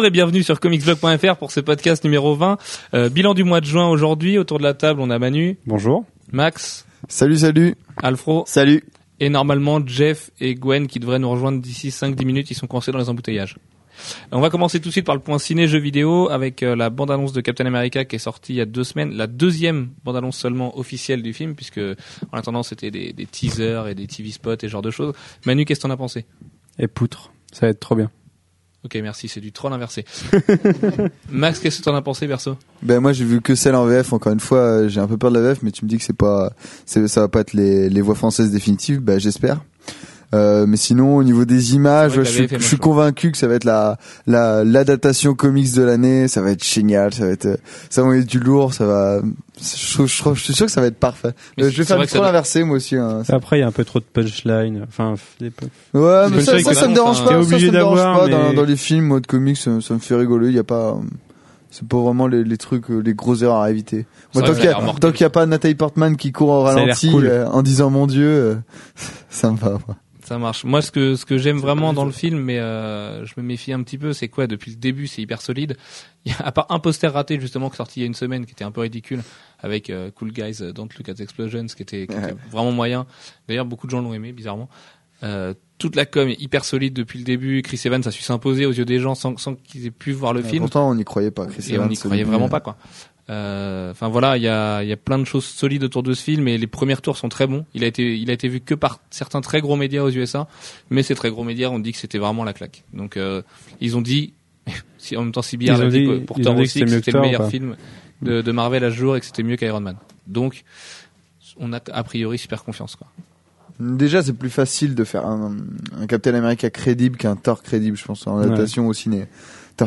Bonjour et bienvenue sur comicsblog.fr pour ce podcast numéro 20. Euh, bilan du mois de juin aujourd'hui. Autour de la table, on a Manu, Bonjour. Max, Salut, salut. Alfro Salut. et normalement Jeff et Gwen qui devraient nous rejoindre d'ici 5-10 minutes. Ils sont coincés dans les embouteillages. On va commencer tout de suite par le point ciné jeux vidéo avec euh, la bande-annonce de Captain America qui est sortie il y a deux semaines. La deuxième bande-annonce seulement officielle du film puisque en attendant c'était des, des teasers et des TV spots et ce genre de choses. Manu, qu'est-ce que t'en as pensé? Et poutre. Ça va être trop bien. Ok, merci, c'est du troll inversé. Max, qu'est-ce que t'en as pensé, perso? Ben moi j'ai vu que celle en VF. Encore une fois, euh, j'ai un peu peur de la VF, mais tu me dis que c'est pas, ça va pas être les, les voix françaises définitives. Ben j'espère. Euh, mais sinon, au niveau des images, je, suis, je suis moche, convaincu que ça va être la la l'adaptation comics de l'année. Ça va être génial. Ça va être, euh, ça va être du lourd. Ça va. Je, trouve- je, trouve- je suis sûr que ça va être parfait. Euh, je vais faire du doit- inversé moi aussi. Hein. Après, il y a un peu trop de punchline. Enfin, des- Ouais, mais ça, ça ça, que ça me dérange t'es pas. Ça, me dérange pas dans, mais- dans les films, mode comics, ça, ça me fait rigoler. Il y a pas, euh, c'est pas vraiment les, les trucs, les grosses erreurs à éviter. Moi, tant qu'il y a l'air a, mortel. tant qu'il y a pas Nathalie Portman qui court au ralenti cool. euh, en disant mon Dieu, euh, ça me va. quoi. Ça marche. Moi, ce que ce que j'aime vraiment dans le film, mais euh, je me méfie un petit peu, c'est quoi Depuis le début, c'est hyper solide. Il y a à part un poster raté justement qui est sorti il y a une semaine, qui était un peu ridicule, avec euh, Cool Guys euh, Don't Look at the Explosions, qui était, qui était vraiment moyen. D'ailleurs, beaucoup de gens l'ont aimé, bizarrement. Euh, toute la com est hyper solide depuis le début. Chris Evans a su s'imposer aux yeux des gens sans, sans qu'ils aient pu voir le film. Pourtant, on n'y croyait pas. Chris et on Evans, n'y au croyait vraiment pas quoi. Euh, Enfin voilà, il y a, il y a plein de choses solides autour de ce film et les premiers tours sont très bons. Il a été, il a été vu que par certains très gros médias aux USA, mais ces très gros médias ont dit que c'était vraiment la claque. Donc euh, ils ont dit, si en même temps CBR Ils l'a ont dit, dit- pour Thor aussi c'était que c'était le meilleur film de, de Marvel à ce jour et que c'était mieux qu'Iron Man. Donc on a a priori super confiance quoi. Déjà, c'est plus facile de faire un, un Captain America crédible qu'un Thor crédible, je pense, en Ouais. adaptation au ciné.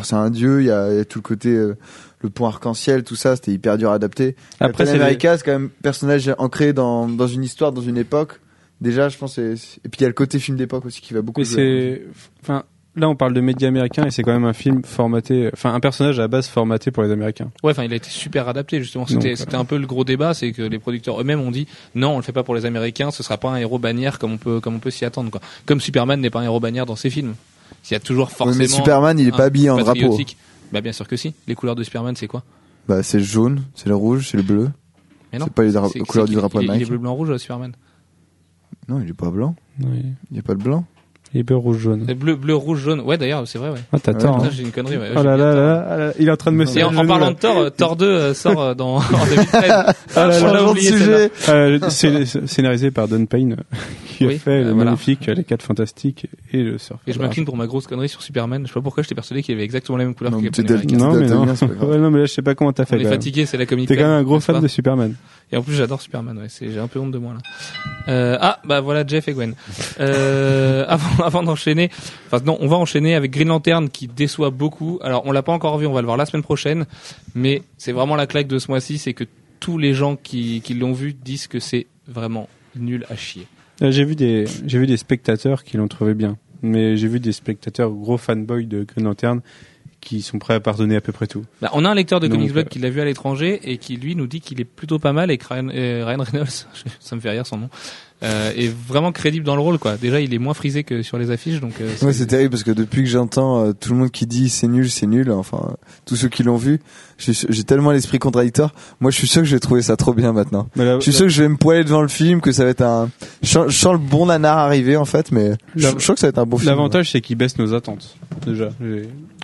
C'est un dieu, il y a, il y a tout le côté, euh, le pont arc-en-ciel, tout ça, c'était hyper dur à adapter. Après, Captain c'est America, c'est quand même un personnage ancré dans, dans une histoire, dans une époque. Déjà, je pense, et puis il y a le côté film d'époque aussi qui va beaucoup Mais jouer. c'est, enfin, là, on parle de médias américains et c'est quand même un film formaté, enfin, un personnage à la base formaté pour les Américains. Ouais, enfin, il a été super adapté justement. C'était, c'était un peu le gros débat, c'est que les producteurs eux-mêmes ont dit non, on le fait pas pour les Américains, ce sera pas un héros bannière comme on peut, comme on peut s'y attendre. Quoi. Comme Superman n'est pas un héros bannière dans ses films. Il y a toujours forcément. mais Superman, il est pas habillé en drapeau. Bah bien sûr que si. Les couleurs de Superman, c'est quoi? Bah, c'est le jaune, c'est le rouge, c'est le bleu. Mais non. C'est pas les couleurs du drapeau il, est- il est bleu, blanc, rouge, Superman. Non, il est pas blanc. Oui. Il y a pas de blanc. Il est bleu, rouge, jaune. C'est bleu, bleu, rouge, jaune. Ouais, d'ailleurs, c'est vrai. Ouais. Ah, t'as tort. Hein. j'ai une connerie. Ouais. Oh là là, là là, là, il est en train de me Et en, parlant là. de Thor, euh, Thor 2 euh, sort euh, dans, en 2013. Ah là On là, oublié, celle-là. sujet. Euh, scénarisé par Don Payne, qui Oui, a fait euh, le voilà. magnifique Les 4 Fantastiques et le Surf. Et je m'incline pour ma grosse connerie sur Superman. Je sais pas pourquoi j'étais persuadé qu'il avait exactement la même couleur Non, que Captain America. Non, mais non. Ouais, non, mais là, je sais pas comment t'as On fait. est quand même. fatigué, c'est la comique. T'es quand même un gros fan de Superman. Et en plus, j'adore Superman. Ouais, c'est j'ai un peu honte de moi là. Ah, bah voilà Jeff et Gwen. Euh, avant, avant d'enchaîner, enfin non, on va enchaîner avec Green Lantern qui déçoit beaucoup. Alors, on l'a pas encore vu, on va le voir la semaine prochaine, mais c'est vraiment la claque de ce mois-ci, c'est que tous les gens qui, qui l'ont vu disent que c'est vraiment nul à chier. Euh, J'ai vu des, j'ai vu des spectateurs qui l'ont trouvé bien, mais j'ai vu des spectateurs gros fanboys de Green Lantern qui sont prêts à pardonner à peu près tout. Bah, on a un lecteur de Comics Blog euh, qui l'a vu à l'étranger et qui lui nous dit qu'il est plutôt pas mal et que Ryan, euh, Ryan Reynolds, ça me fait rire son nom, euh, est vraiment crédible dans le rôle quoi. Déjà, il est moins frisé que sur les affiches, donc. euh, Ouais, c'est terrible parce que depuis que j'entends euh, tout le monde qui dit c'est nul, c'est nul, enfin tous ceux qui l'ont vu, j'ai j'ai tellement l'esprit contradictoire. Moi, je suis sûr que je vais trouver ça trop bien maintenant. Je suis sûr que je vais me poiler devant le film, que ça va être un. Je sens, je sens le bon nanar arriver en fait, mais je, je sens que ça va être un bon film. L'avantage, c'est qu'il baisse nos attentes. Déjà.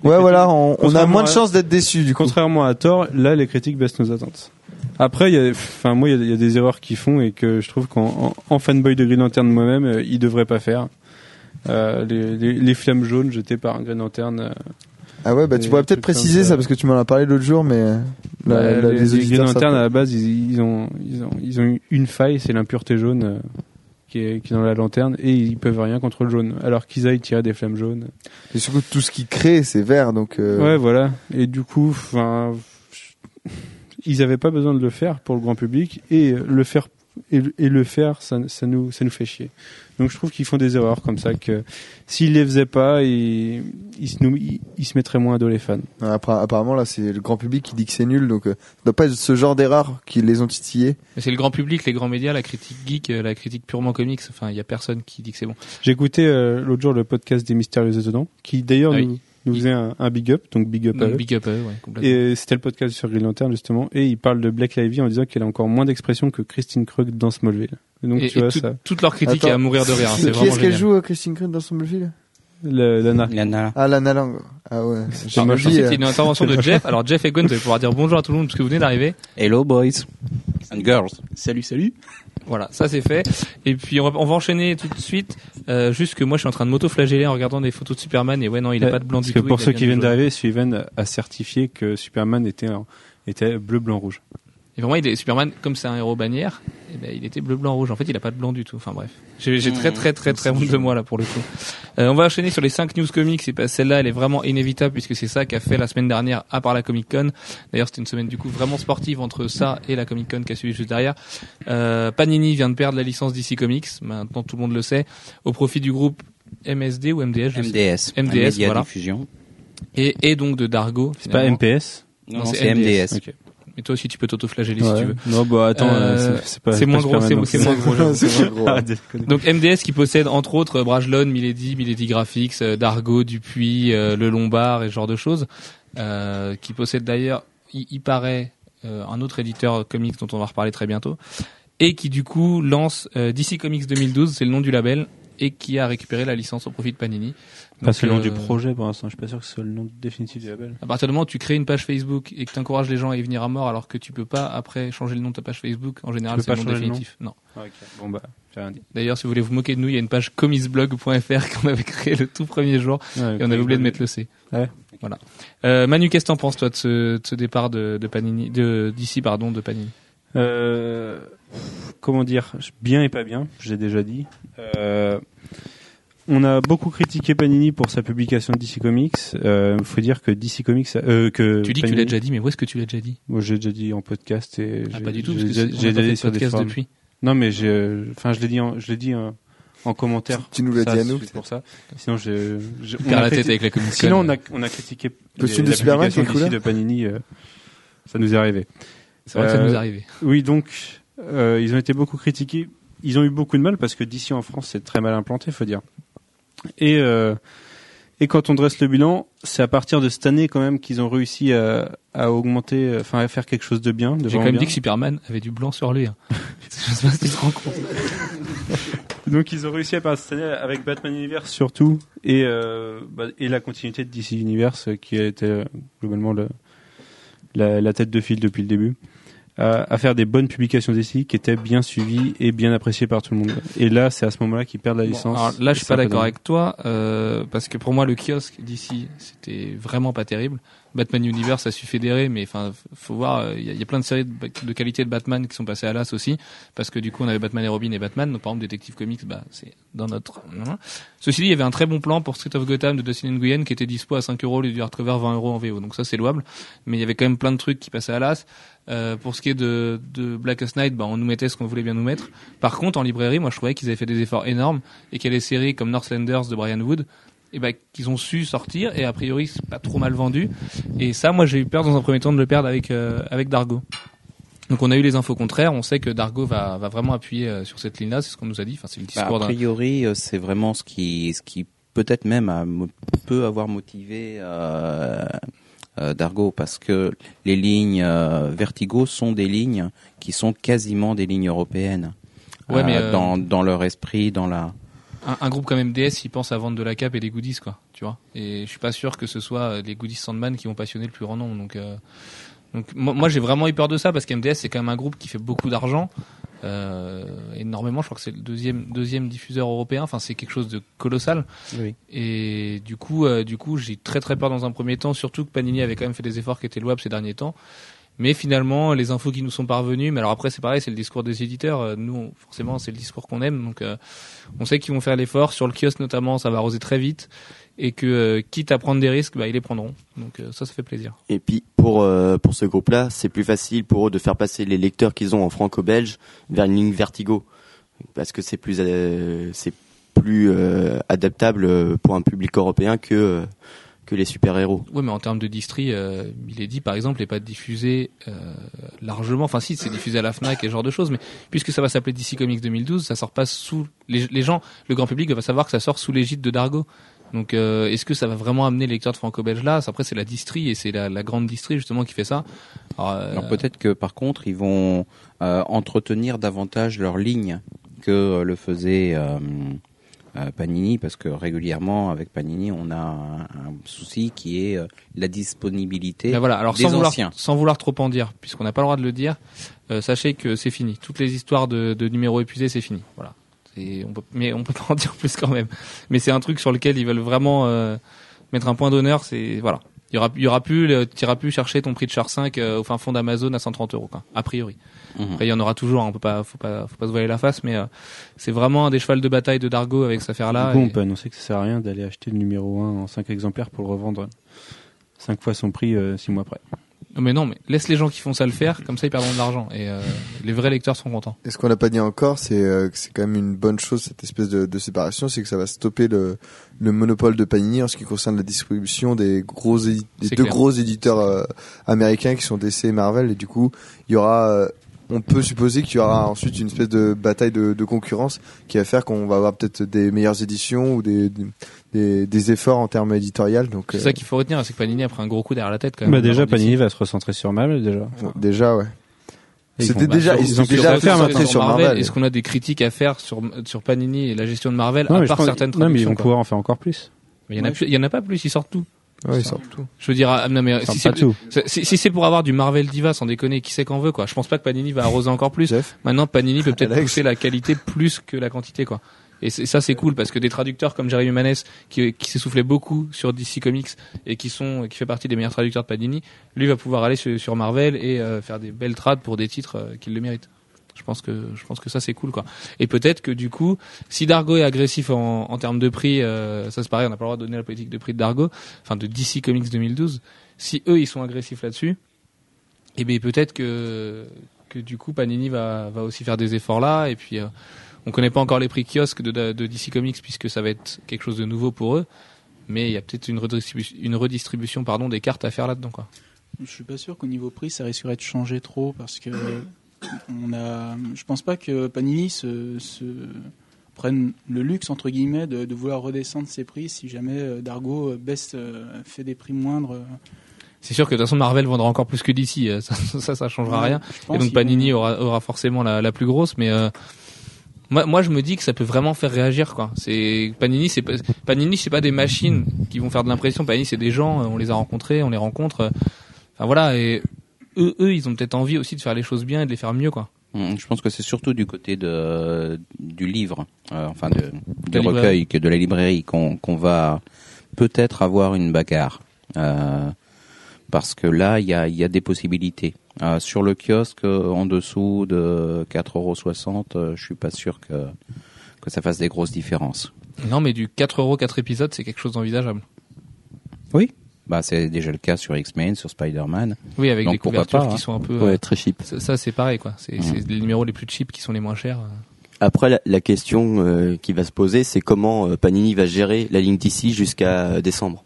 Ouais, voilà, on, on a moins de chances d'être déçus du coup. Contrairement à Thor, là, les critiques baissent nos attentes. Après, il y a, enfin, moi, il y a- il y, a des erreurs qu'ils font et que je trouve qu'en en, en fanboy de Green Lantern moi-même, euh, ils devraient pas faire. Euh, les, les, les flammes jaunes jetées par Green Lantern. euh, Ah ouais, bah tu pourrais peut-être préciser ça. ça parce que tu m'en as parlé l'autre jour, mais euh, la- bah, la- les, les Green. Lantern, à la base, ils, ils ont, ils ont, ils ont une faille, c'est l'impureté jaune euh, qui, est, qui est dans la lanterne et ils peuvent rien contre le jaune. Alors qu'ils aillent tirer des flammes jaunes. Et surtout tout ce qui crée, c'est vert, donc. euh, Ouais, voilà. Et du coup, enfin, ils avaient pas besoin de le faire pour le grand public et le faire et, le- et le faire, ça, ça nous ça nous fait chier. Donc je trouve qu'ils font des erreurs comme ça que s'ils les faisaient pas, ils, ils, se, nous- ils, ils se mettraient moins à dos les fans. Apparemment là, c'est le grand public qui dit que c'est nul, donc euh, ça doit pas être ce genre d'erreur qui les ont titillés. Mais c'est le grand public, les grands médias, la critique geek, euh, la critique purement comics. Enfin, il y a personne qui dit que c'est bon. J'ai écouté euh, l'autre jour le podcast des Mystérieux Étonnants, qui d'ailleurs Ah oui. nous, nous faisait un, un big up, donc big up à Donc, eux. big up à eux, ouais, complètement. Et c'était le podcast sur Green Lantern justement, et il parle de Black Lively en disant qu'elle a encore moins d'expression que Christine Krug dans Smallville. Et donc Et- tu et vois tout- ça, toute leur critique Attends, est à mourir de rire. hein, C'est Qui vraiment est-ce qu'elle joue, Christine Krug, dans Smallville? Le, la nar- Lana. Ah, Lana Lang. Ah ouais. J'ai mal y a euh, une intervention de Jeff. Alors Jeff et Gwen, vous allez pouvoir dire bonjour à tout le monde parce que vous venez d'arriver. Hello boys and girls. Salut, salut. Voilà, ça c'est fait. Et puis on va, on va enchaîner tout de suite. Euh, juste que moi je suis en train de m'auto-flageller en regardant des photos de Superman et ouais non il a Ouais, pas de blanc Parce du que tout. pour il a ceux qui viennent d'arriver, Steven a certifié que Superman était en- était bleu, blanc, rouge. Et vraiment il est Superman comme c'est un héros bannière. Et ben il était bleu blanc rouge. En fait il a pas de blanc du tout. Enfin bref, j'ai très très très très honte de moi là pour le coup. Euh, on va enchaîner sur les 5 news comics. Et pas celle-là elle est vraiment inévitable puisque c'est ça qu'a fait la semaine dernière à part la Comic Con. D'ailleurs c'était une semaine du coup vraiment sportive entre ça et la Comic Con qui a suivi juste derrière. Euh, Panini vient de perdre la licence DC Comics. Maintenant tout le monde le sait au profit du groupe MSD ou MDS. je sais MDS. MDS, Media voilà. Diffusion. et, et donc de Dargo. C'est pas. MPS Non, c'est MDS. MDS. Mais toi aussi tu peux t'auto-flageller si tu veux. Non, bah attends, Euh, euh, c'est- pas. c'est moins gros, c'est- moins gros. Ah. Donc MDS qui possède entre autres Brajlon, Milady, Milady Graphics, euh, Dargo, Dupuis, euh, Le Lombard et ce genre de choses, euh, qui possède d'ailleurs, il, il paraît, euh, un autre éditeur comics dont on va reparler très bientôt, et qui du coup lance euh, DC Comics 2012, c'est le nom du label, et qui a récupéré la licence au profit de Panini. Pas nom euh, du projet pour l'instant. Je suis pas sûr que ce soit le nom définitif du label. À partir du moment où tu crées une page Facebook et que tu encourages les gens à y venir à mort alors que tu peux pas après changer le nom de ta page Facebook, en général c'est le nom changer le nom définitif. Non. Ah. Bon bah, j'ai rien dit. D'ailleurs, si vous voulez vous moquer de nous, il y a une page comicsblog.fr qu'on avait créée le tout premier jour et on avait oublié de mettre le C. Ouais. Voilà. Euh, Manu, qu'est-ce que t'en penses toi de ce, de ce départ de, de Panini, d'ici pardon, de Panini? Euh, comment dire Bien et pas bien, j'ai déjà dit. Euh, on a beaucoup critiqué Panini pour sa publication de DC Comics. Il faut dire que DC Comics, euh, que Tu dis que tu l'as déjà dit, mais où est-ce que tu l'as déjà dit? Moi, j'ai déjà dit en podcast et Ah, pas du tout, j'ai parce que déjà- dit sur des podcast forums. depuis. Non, mais j'ai, enfin, je l'ai dit, en, je l'ai dit en, en commentaire. Tu nous l'as dit à nous, C'est pour ça. Sinon, j'ai- Tu on a la tête avec la Comic Con. Sinon, on a, on a critiqué Costume les- de la Superman, publication de Panini. euh, ça nous est arrivé. C'est vrai que ça Euh, nous est arrivé. Oui, donc euh, ils ont été beaucoup critiqués. Ils ont eu beaucoup de mal parce que d'ici en France, c'est très mal implanté, faut dire. Et euh, et quand on dresse le bilan, c'est à partir de cette année quand même qu'ils ont réussi à, à augmenter, enfin à faire quelque chose de bien. de J'ai quand même bien. dit que Superman avait du blanc sur lui. hein. Je sais pas si tu te rends compte. Donc ils ont réussi à partir de cette année avec Batman Universe surtout et euh, bah, et la continuité de DC Universe qui a été globalement le, la, la tête de file depuis le début. À, à faire des bonnes publications DC qui étaient bien suivies et bien appréciées par tout le monde. Et là, c'est à ce moment-là qu'ils perdent la Bon, licence. alors là, je suis pas d'accord avec toi euh, parce que pour moi, le kiosque d'ici, c'était vraiment pas terrible. Batman Universe a su fédérer, mais enfin, faut voir, euh, il il y a plein de séries de, qualité de Batman qui sont passées à l'as aussi, parce que du coup, on avait Batman et Robin et Batman. Donc, par exemple, Detective Comics, bah, c'est dans notre. hein. Ceci dit, il y avait un très bon plan pour Street of Gotham de Dustin Nguyen qui était dispo à 5 euros, lieu du hardcover 20 euros en VO. Donc ça, c'est louable. Mais il y avait quand même plein de trucs qui passaient à l'as. Euh, pour ce qui est de, de Blackest Night, bah, on nous mettait ce qu'on voulait bien nous mettre. Par contre, en librairie, moi, je trouvais qu'ils avaient fait des efforts énormes et qu'il y a des séries comme Northlanders de Brian Wood, et bah, qu'ils ont su sortir et a priori, c'est pas trop mal vendu. Et ça, moi, j'ai eu peur dans un premier temps de le perdre avec euh, avec Dargo. Donc, on a eu les infos contraires. On sait que Dargo va va vraiment appuyer euh, sur cette ligne-là. C'est ce qu'on nous a dit. Enfin, c'est le Bah, discours a d'un. priori, euh, c'est vraiment ce qui, ce qui peut-être même a peut avoir motivé euh, euh, Dargo parce que les lignes Vertigo sont des lignes qui sont quasiment des lignes européennes. Ouais, mais, dans dans leur esprit, dans la un, un groupe comme MDS, il pense à vendre de la cape et des goodies, quoi. Tu vois. Et je suis pas sûr que ce soit euh, les goodies Sandman qui vont passionner le plus grand nombre. Donc, euh, donc moi, moi, j'ai vraiment eu peur de ça parce qu'MDS c'est quand même un groupe qui fait beaucoup d'argent, euh, énormément. Je crois que c'est le deuxième deuxième diffuseur européen. Enfin, c'est quelque chose de colossal. Oui. Et du coup, euh, du coup, j'ai très très peur dans un premier temps, surtout que Panini avait quand même fait des efforts qui étaient louables ces derniers temps. Mais finalement, les infos qui nous sont parvenues, mais alors après c'est pareil, c'est le discours des éditeurs. Euh, Nous, forcément, c'est le discours qu'on aime, donc euh, on sait qu'ils vont faire l'effort. Sur le kiosque notamment, ça va arroser très vite, et que euh, quitte à prendre des risques, bah, ils les prendront. Donc ça, ça fait plaisir. Et puis pour pour ce groupe-là, c'est plus facile pour eux de faire passer les lecteurs qu'ils ont en franco-belge vers une ligne Vertigo, parce que c'est plus c'est plus adaptable pour un public européen que que les super-héros. Oui, mais en termes de distri, euh, il est dit par exemple, n'est pas diffusé euh, largement. Enfin, si, c'est diffusé à la Fnac et ce genre de choses, mais puisque ça va s'appeler DC Comics 2012, ça sort pas sous les, les gens, le grand public va savoir que ça sort sous l'égide de Dargo. Donc, euh, est-ce que ça va vraiment amener les lecteurs de franco-belge là? Après, c'est la distrie et c'est la, la grande distrie justement qui fait ça. Alors, euh, Alors peut-être que par contre ils vont euh, entretenir davantage leur ligne que le faisait Panini parce que régulièrement avec Panini on a un, un souci qui est euh, la disponibilité Ben voilà. Alors des sans vouloir, anciens. sans vouloir trop en dire, puisqu'on n'a pas le droit de le dire, euh, sachez que c'est fini. Toutes les histoires de, de numéros épuisés, c'est fini. Voilà. On peut, mais on peut pas en dire plus quand même. Mais c'est un truc sur lequel ils veulent vraiment euh, mettre un point d'honneur. C'est voilà. Il y aura, il y aura plus, iras plus chercher ton prix de char 5 euh, au fin fond d'Amazon à 130 euros, quoi. A priori. Mhm. Après, il y en aura toujours. hein, on peut pas, faut pas, faut pas se voiler la face, mais euh, c'est vraiment un des chevals de bataille de Dargo avec cette affaire-là. Du coup, et- on peut annoncer que ça sert à rien d'aller acheter le numéro 1 en 5 exemplaires pour le revendre 5 fois son prix 6 mois après. Mais non, mais laisse les gens qui font ça le faire, comme ça ils perdront de l'argent et euh, les vrais lecteurs seront contents. Et ce qu'on n'a pas dit encore, c'est euh, que c'est quand même une bonne chose cette espèce de, de séparation, c'est que ça va stopper le, le monopole de Panini en ce qui concerne la distribution des gros des deux clair. gros éditeurs euh, américains qui sont DC et Marvel et du coup il y aura euh, on peut supposer qu'il y aura ensuite une espèce de bataille de, de concurrence qui va faire qu'on va avoir peut-être des meilleures éditions ou des, des, des efforts en termes éditorial. Donc C'est euh, ça qu'il faut retenir, c'est que Panini a pris un gros coup derrière la tête quand même. Bah déjà, Panini va se recentrer sur Marvel déjà. déjà ouais. C'était déjà ils ont sont déjà à faire concentrés maintenant. sur Marvel. Est-ce qu'on a des critiques à faire sur sur Panini et la gestion de Marvel Non, à part certaines non, mais ils vont quoi. pouvoir en faire encore plus. Il y en a Ouais, plus, il y en a pas plus, ils sortent tout. Tout. Je veux dire, ah, non mais si c'est tout. si, si c'est pour avoir du Marvel Diva, sans déconner, qui sait qu'en veut quoi. Je pense pas que Panini va arroser encore plus. Jeff Maintenant, Panini peut peut-être pousser la qualité plus que la quantité, quoi. Et ça, c'est cool parce que des traducteurs comme Jeremy Maness, qui, soufflé beaucoup sur DC Comics et qui sont, qui fait partie des meilleurs traducteurs de Panini, lui va pouvoir aller sur, sur Marvel et euh, faire des belles trades pour des titres euh, qui le méritent. Je pense que, je pense que ça c'est cool, quoi. Et peut-être que du coup, si Dargo est agressif en, termes de prix, euh, ça c'est pareil, on n'a pas le droit de donner la politique de prix de Dargo, enfin de DC Comics 2012. Si eux ils sont agressifs là-dessus, et bien peut-être que que du coup Panini va va aussi faire des efforts là et puis euh, on connaît pas encore les prix kiosques de, DC Comics puisque ça va être quelque chose de nouveau pour eux mais il y a peut-être une redistribution une redistribution pardon des cartes à faire là-dedans quoi. Je suis pas sûr qu'au niveau prix, ça risquerait de changer trop parce que on a. Je pense pas que Panini se, se prenne le luxe entre guillemets de, de vouloir redescendre ses prix si jamais euh, Dargo euh, baisse, euh, fait des prix moindres. C'est sûr que de toute façon Marvel vendra encore plus que DC ça ça, ça changera rien et donc Panini vont- aura aura forcément la, la plus grosse mais euh, moi, moi, je me dis que ça peut vraiment faire réagir, quoi. C'est Panini, c'est pas Panini, c'est pas des machines qui vont faire de l'impression. Panini, c'est des gens. On les a rencontrés, on les rencontre. Enfin voilà, et eux, eux, ils ont peut-être envie aussi de faire les choses bien et de les faire mieux, quoi. Mm, Je pense que c'est surtout du côté de du livre, euh, enfin de, du recueil, que de la librairie, qu'on qu'on va peut-être avoir une bagarre. Euh, parce que là, il y a, il y a des possibilités. Euh, sur le kiosque, en dessous de 4,60 euros, je suis pas sûr que, que ça fasse des grosses différences. Non, mais du 4 euros 4 épisodes, c'est quelque chose d'envisageable. Bah, c'est déjà le cas sur X-Men, sur Spider-Man. Oui, avec Donc, des couvertures pas, qui hein. sont un peu. Ouais, euh, très cheap. ça, ça, c'est pareil, quoi. C'est les numéros les plus cheap qui sont les moins chers. euh. Après, la, la question euh, qui va se poser, c'est comment euh, Panini va gérer la ligne d'ici jusqu'à euh, décembre?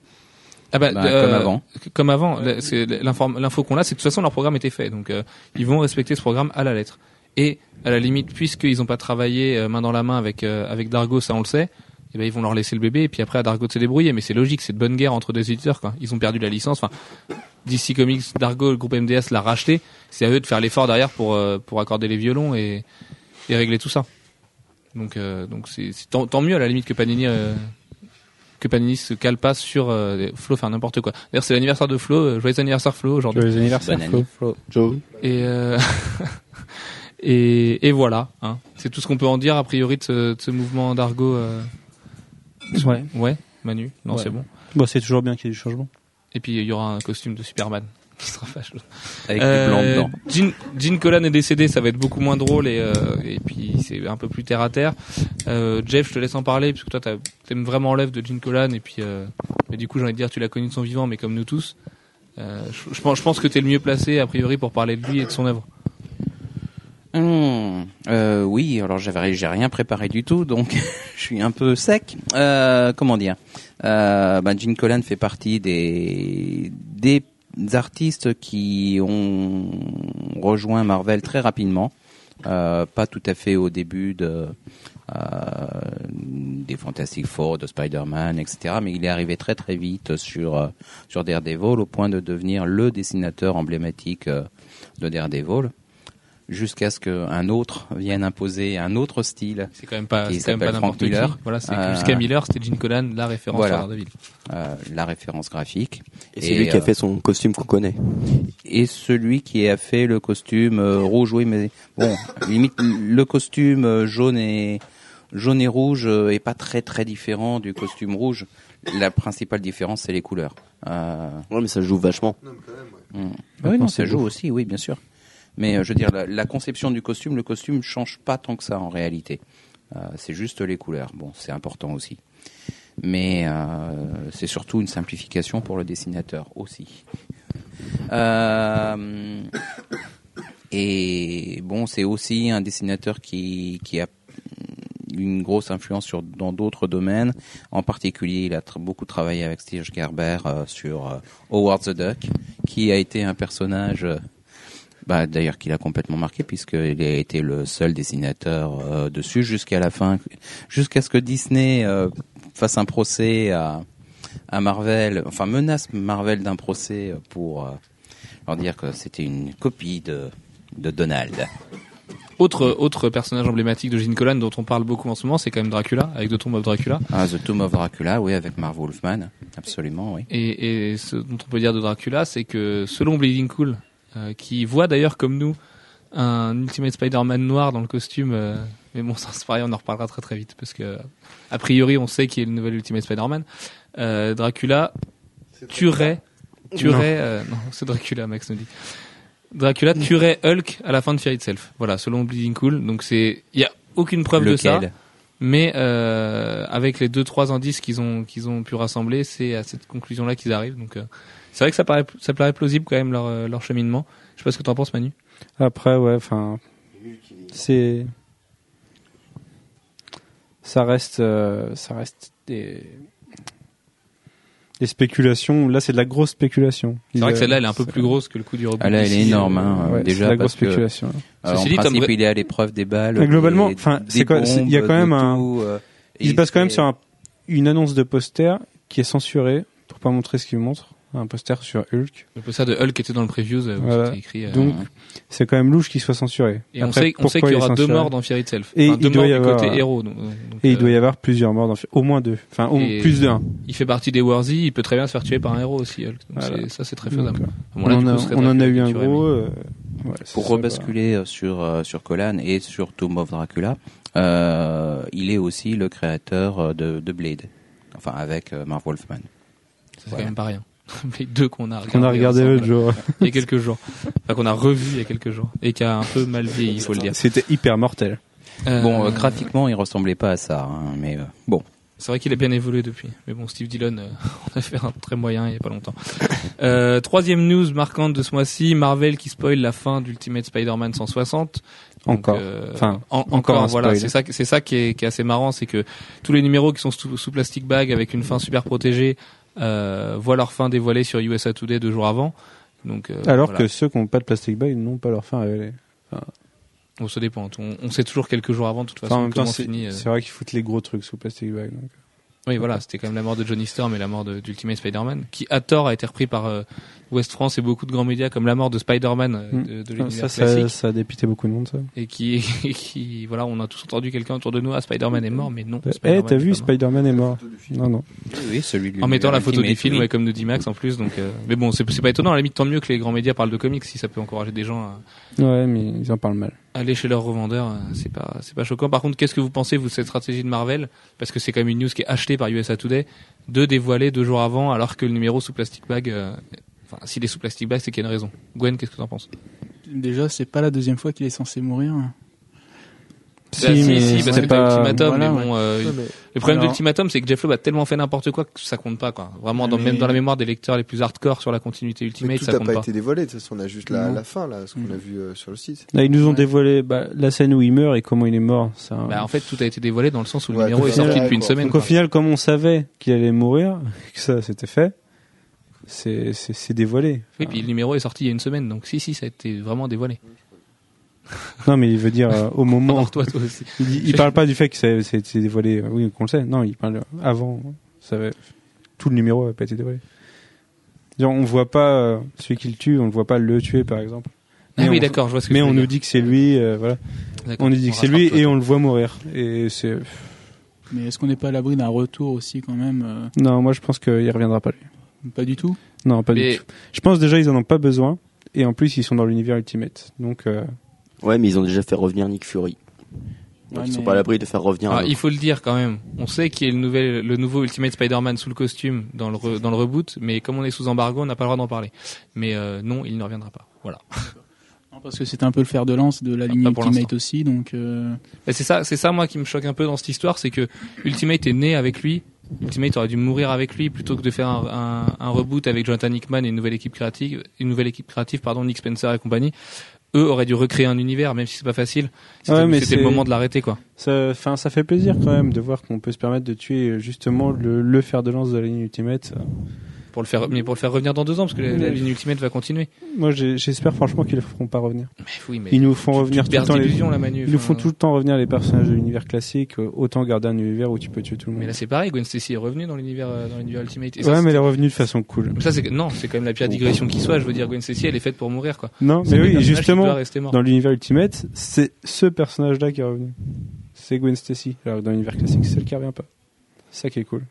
Ah bah, Bah, euh, comme avant. Comme avant. L'info qu'on a, c'est que de toute façon leur programme était fait, donc euh, ils vont respecter ce programme à la lettre. Et à la limite, puisqu'ils n'ont pas travaillé euh, main dans la main avec euh, avec Dargo, ça on le sait. Et ben ils vont leur laisser le bébé et puis après à Dargo de se débrouiller. Mais c'est logique, c'est de bonne guerre entre deux éditeurs. Quoi. Ils ont perdu la licence. Enfin, DC Comics, Dargo, le groupe MDS l'a racheté. C'est à eux de faire l'effort derrière pour euh, pour accorder les violons et et régler tout ça. Donc euh, donc c'est c'est tant, tant mieux à la limite que Panini euh, que Panini se cale pas sur euh, Flo faire n'importe quoi. D'ailleurs c'est l'anniversaire de Flo, euh, joyeux anniversaire Flo aujourd'hui. Joyeux anniversaire, Flo. Flo. Joe Et, euh, et et voilà, hein. c'est tout ce qu'on peut en dire a priori de ce, de ce mouvement d'argot. euh. Ouais. Ouais, Manu, non Ouais. c'est bon. Bon, c'est toujours bien qu'il y ait du changement. Et puis il y aura un costume de Superman qui sera fâcheux. Avec du blanc Euh, dedans. Gene, Gene Colan est décédé, ça va être beaucoup moins drôle et, euh, et puis c'est un peu plus terre à terre. Euh, Jeff, je te laisse en parler parce que toi t'aimes vraiment l'œuvre de Gene Colan et puis euh, mais du coup j'ai envie de dire tu l'as connu de son vivant mais comme nous tous. Euh, je, je pense, je pense que t'es le mieux placé a priori pour parler de lui et de son œuvre. Hum, euh, oui, alors j'avais, j'ai rien préparé du tout, donc je suis un peu sec. Euh, comment dire? Euh, bah, Gene Colan fait partie des des artistes qui ont rejoint Marvel très rapidement. Euh, pas tout à fait au début euh, des Fantastic Four, de Spider-Man, etc. Mais il est arrivé très très vite sur euh, sur Daredevil au point de devenir le dessinateur emblématique euh, de Daredevil jusqu'à ce qu'un autre vienne imposer un autre style, C'est quand même pas, Qui c'est quand même pas Frank qui. Miller. Voilà, c'est Euh, jusqu'à Miller, c'était Gene Colan, la référence voilà. sur Daredevil. euh, la référence graphique. Et c'est lui qui a euh, fait son costume qu'on connaît. et celui qui a fait le costume euh, rouge, oui, mais bon, limite le costume jaune et jaune et rouge euh, est pas très très différent du costume rouge. La principale différence, c'est les couleurs. Euh, Ouais, mais ça joue vachement. hmm. Ah oui, non, ça joue aussi, oui, bien sûr. Mais euh, je veux dire, la, conception du costume, le costume change pas tant que ça en réalité. Euh, c'est juste les couleurs. Bon, c'est important aussi. Mais euh, c'est surtout une simplification pour le dessinateur aussi. Et bon, c'est aussi un dessinateur qui, qui a une grosse influence sur, dans d'autres domaines. En particulier, il a beaucoup travaillé avec Steve Gerber sur euh, Howard the Duck, qui a été un personnage, bah, d'ailleurs, qu'il a complètement marqué, puisqu'il a été le seul dessinateur euh, dessus jusqu'à la fin, jusqu'à ce que Disney euh, fasse un procès à, à Marvel, enfin menace Marvel d'un procès pour euh, leur dire que c'était une copie de, de Donald. Autre, autre personnage emblématique de Gene Colan dont on parle beaucoup en ce moment, c'est quand même Dracula, avec The Tomb of Dracula. Ah, The Tomb of Dracula, oui, avec Marv Wolfman, absolument, oui. Et, et ce dont on peut dire de Dracula, c'est que selon Bleeding Cool, qui voit d'ailleurs comme nous un Ultimate Spider-Man noir dans le costume, euh, mais bon, ça c'est pareil, on en reparlera très très vite parce que a priori on sait qu'il y a le nouvel Ultimate Spider-Man. Euh, Dracula tuerait, tuerait, euh, non, c'est Dracula, Max nous dit. Dracula tuerait Hulk à la fin de Fear Itself. Voilà, selon Bleeding Cool. Donc c'est, il y a aucune preuve de ça. Mais euh, avec les deux trois indices qu'ils ont qu'ils ont pu rassembler, c'est à cette conclusion là qu'ils arrivent. Donc euh, c'est vrai que ça paraît ça paraît plausible quand même leur euh, leur cheminement. Je sais pas ce que t'en penses Manu. Après, ouais, enfin, c'est, ça reste, euh, ça reste des, des spéculations. Là, c'est de la grosse spéculation. C'est vrai que celle-là euh, elle est un peu c'est- plus grosse que le coup du robot. Ah là, elle est énorme, euh, hein, Ouais, c'est déjà de la grosse parce que spéculation. euh, Ceci en dit, principe, il est à l'épreuve des balles. Mais globalement, enfin, c'est quoi- c'est- il y a quand même un- tout, euh, Il se base quand même c'est- sur un- une annonce de poster qui est censurée pour pas montrer ce qu'il montre. Un poster sur Hulk. Le poster de Hulk était dans le previews euh, où Voilà. c'était écrit. euh, Donc, c'est quand même louche qu'il soit censuré. et on Après, sait on sait pourquoi qu'il y aura deux morts dans Fear Itself. Et Enfin, il deux doit morts y du avoir, côté héros. donc, donc, Et il euh, doit y avoir plusieurs morts dans au moins deux. Enfin, au plus d'un. il fait partie des Worthy, il peut très bien se faire tuer par un héros aussi Hulk. Donc Voilà. c'est- ça c'est très faisable. Bon, on, là, en a, coup, ce serait on en a Dracula eu un gros. euh, ouais, Pour ça, rebasculer sur euh, sur Colan et sur Tomb of Dracula, euh, il est aussi le créateur de, de Blade, enfin avec euh, Marv Wolfman. C'est quand même pas rien. Les deux qu'on a quoi. Qu'on a regardé ensemble, l'autre jour. il y a quelques jours. Enfin, qu'on a revu il y a quelques jours. Et qui a un peu mal vieilli, il faut le dire. C'était hyper mortel. Bon, Euh, euh, graphiquement, il ressemblait pas à ça, hein, mais euh, bon. C'est vrai qu'il a bien évolué depuis. Mais bon, Steve Dillon, euh, on a fait un très moyen il y a pas longtemps. Euh, troisième news marquante de ce mois-ci, Marvel qui spoil la fin d'Ultimate Spider-Man 160. Donc, Encore. euh, Enfin, en- encore encore, un voilà, c'est ça, c'est ça qui est, qui est assez marrant, c'est que tous les numéros qui sont sous, sous plastic bag avec une fin super protégée euh, voient leur fin dévoilée sur USA Today deux jours avant. Donc, euh, Alors voilà. que ceux qui n'ont pas de plastic bag n'ont pas leur fin révélée. Bon, ça dépend. On, on sait toujours quelques jours avant, de toute façon, Enfin, en même temps, c'est euh, c'est vrai qu'ils foutent les gros trucs sous plastic bag. donc. Oui, voilà, c'était quand même la mort de Johnny Storm et la mort d'Ultimate Spider-Man, qui à tort a été repris par euh, West France et beaucoup de grands médias, comme la mort de Spider-Man euh, Mm. de, de Ça, l'univers ça, classique, ça a dépité beaucoup de monde, ça. et qui, et qui, voilà, on a tous entendu quelqu'un autour de nous, ah, Spider-Man est mort, mais non. Eh, t'as vu. Spider-Man est mort. Non, non. Oui, celui de En mettant la photo du film, oui. ouais, comme nous dit Max en plus, donc. euh, mais bon, c'est c'est pas étonnant. À la limite, tant mieux que les grands médias parlent de comics, si ça peut encourager des gens à Ouais, mais ils en parlent mal. Aller chez leurs revendeurs. euh, C'est pas, c'est pas choquant. Par contre, qu'est-ce que vous pensez vous de cette stratégie de Marvel? Parce que c'est quand même une news qui est achetée par USA Today, de dévoiler deux jours avant, alors que le numéro sous plastic bag. euh, Enfin, s'il est sous plastic bag, c'est qu'il y a une raison. Gwen, qu'est-ce que t'en penses? Déjà, c'est pas la deuxième fois qu'il est censé mourir. Si, Bah, mais si, parce c'est que pas- t'as Ultimatum, Voilà, mais bon, euh, Ouais, mais le problème Alors- d'Ultimatum, c'est que Jeff Loeb a tellement fait n'importe quoi que ça compte pas, quoi. Vraiment, dans, Mais- même dans la mémoire des lecteurs les plus hardcore sur la continuité mais Ultimate, tout ça n'a compte pas, pas. été dévoilé. De toute façon, on a juste la, fin, là, ce qu'on Mm. a vu euh, sur le site. Là, ils nous ont Ouais. dévoilé bah, la scène où il meurt et comment il est mort. Ça... Bah, en fait, tout a été dévoilé dans le sens où le numéro est final, sorti depuis une semaine. Donc au final, comme on savait qu'il allait mourir, que ça c'était fait, c'est dévoilé. Oui, puis le numéro est sorti il y a une semaine, donc si, si, ça a été vraiment dévoilé. Non, mais il veut dire euh, au moment. Alors toi, toi aussi. Il, il parle pas du fait que c'est dévoilé. euh, Oui, qu'on le sait. Non, il parle avant. Ça avait, tout le numéro avait pas été dévoilé. Genre, on voit pas euh, celui qui le tue, on le voit pas le tuer, par exemple. Ah Mais oui, on- d'accord, je vois ce que Mais tu veux on nous dit que c'est lui. euh, voilà. On nous dit que c'est lui toi, et on le voit mourir. Et c'est. Mais est-ce qu'on n'est pas à l'abri d'un retour aussi quand même euh, Non, moi je pense qu'il reviendra pas lui. Pas du tout? Non, pas Mais- du tout. Je pense déjà ils en ont pas besoin. Et en plus ils sont dans l'univers Ultimate. Donc euh, Ouais, mais ils ont déjà fait revenir Nick Fury. Donc Ouais, ils sont mais- pas à l'abri de faire revenir. Ah, il faut le dire quand même. On sait qu'il y a le, nouvel, le nouveau Ultimate Spider-Man sous le costume dans le, re- dans le reboot, mais comme on est sous embargo, on n'a pas le droit d'en parler. Mais euh, non, il ne reviendra pas. Voilà. Non, parce que c'est un peu le fer de lance de la Ah, ligne Ultimate aussi, donc euh, c'est ça, c'est ça moi qui me choque un peu dans cette histoire, c'est que Ultimate est né avec lui. Ultimate aurait dû mourir avec lui plutôt que de faire un, un, un reboot avec Jonathan Hickman et une nouvelle équipe créative, une nouvelle équipe créative, pardon, Nick Spencer et compagnie. Eux auraient dû recréer un univers, même si c'est pas facile. C'était Ouais, le moment de l'arrêter, quoi. ça, ça fait plaisir quand même de voir qu'on peut se permettre de tuer justement le, le fer de lance de la ligne Ultimate. Pour le faire, mais pour le faire revenir dans deux ans, parce que la, ligne Ultimate va continuer. Moi j'espère franchement qu'ils ne feront pas revenir. Mais oui, mais Ils nous font revenir tu tout le temps. Les... d'illusions, la Manu. Ils nous font tout le temps revenir les personnages de l'univers classique. euh, Autant garder un univers où tu peux tuer tout le Mais monde. là, c'est pareil. Gwen Stacy est revenue dans l'univers, euh, dans l'univers Ultimate. Et Ouais, ça, mais elle est revenue de façon cool. ça, c'est non, c'est quand même la pire digression qui soit. Je veux dire, Gwen Stacy, elle est faite pour mourir, quoi. Non, mais le oui, justement, dans l'univers Ultimate, c'est ce personnage-là qui est revenu. C'est Gwen Stacy. Alors dans l'univers classique, c'est celle qui revient pas. C'est ça qui est cool.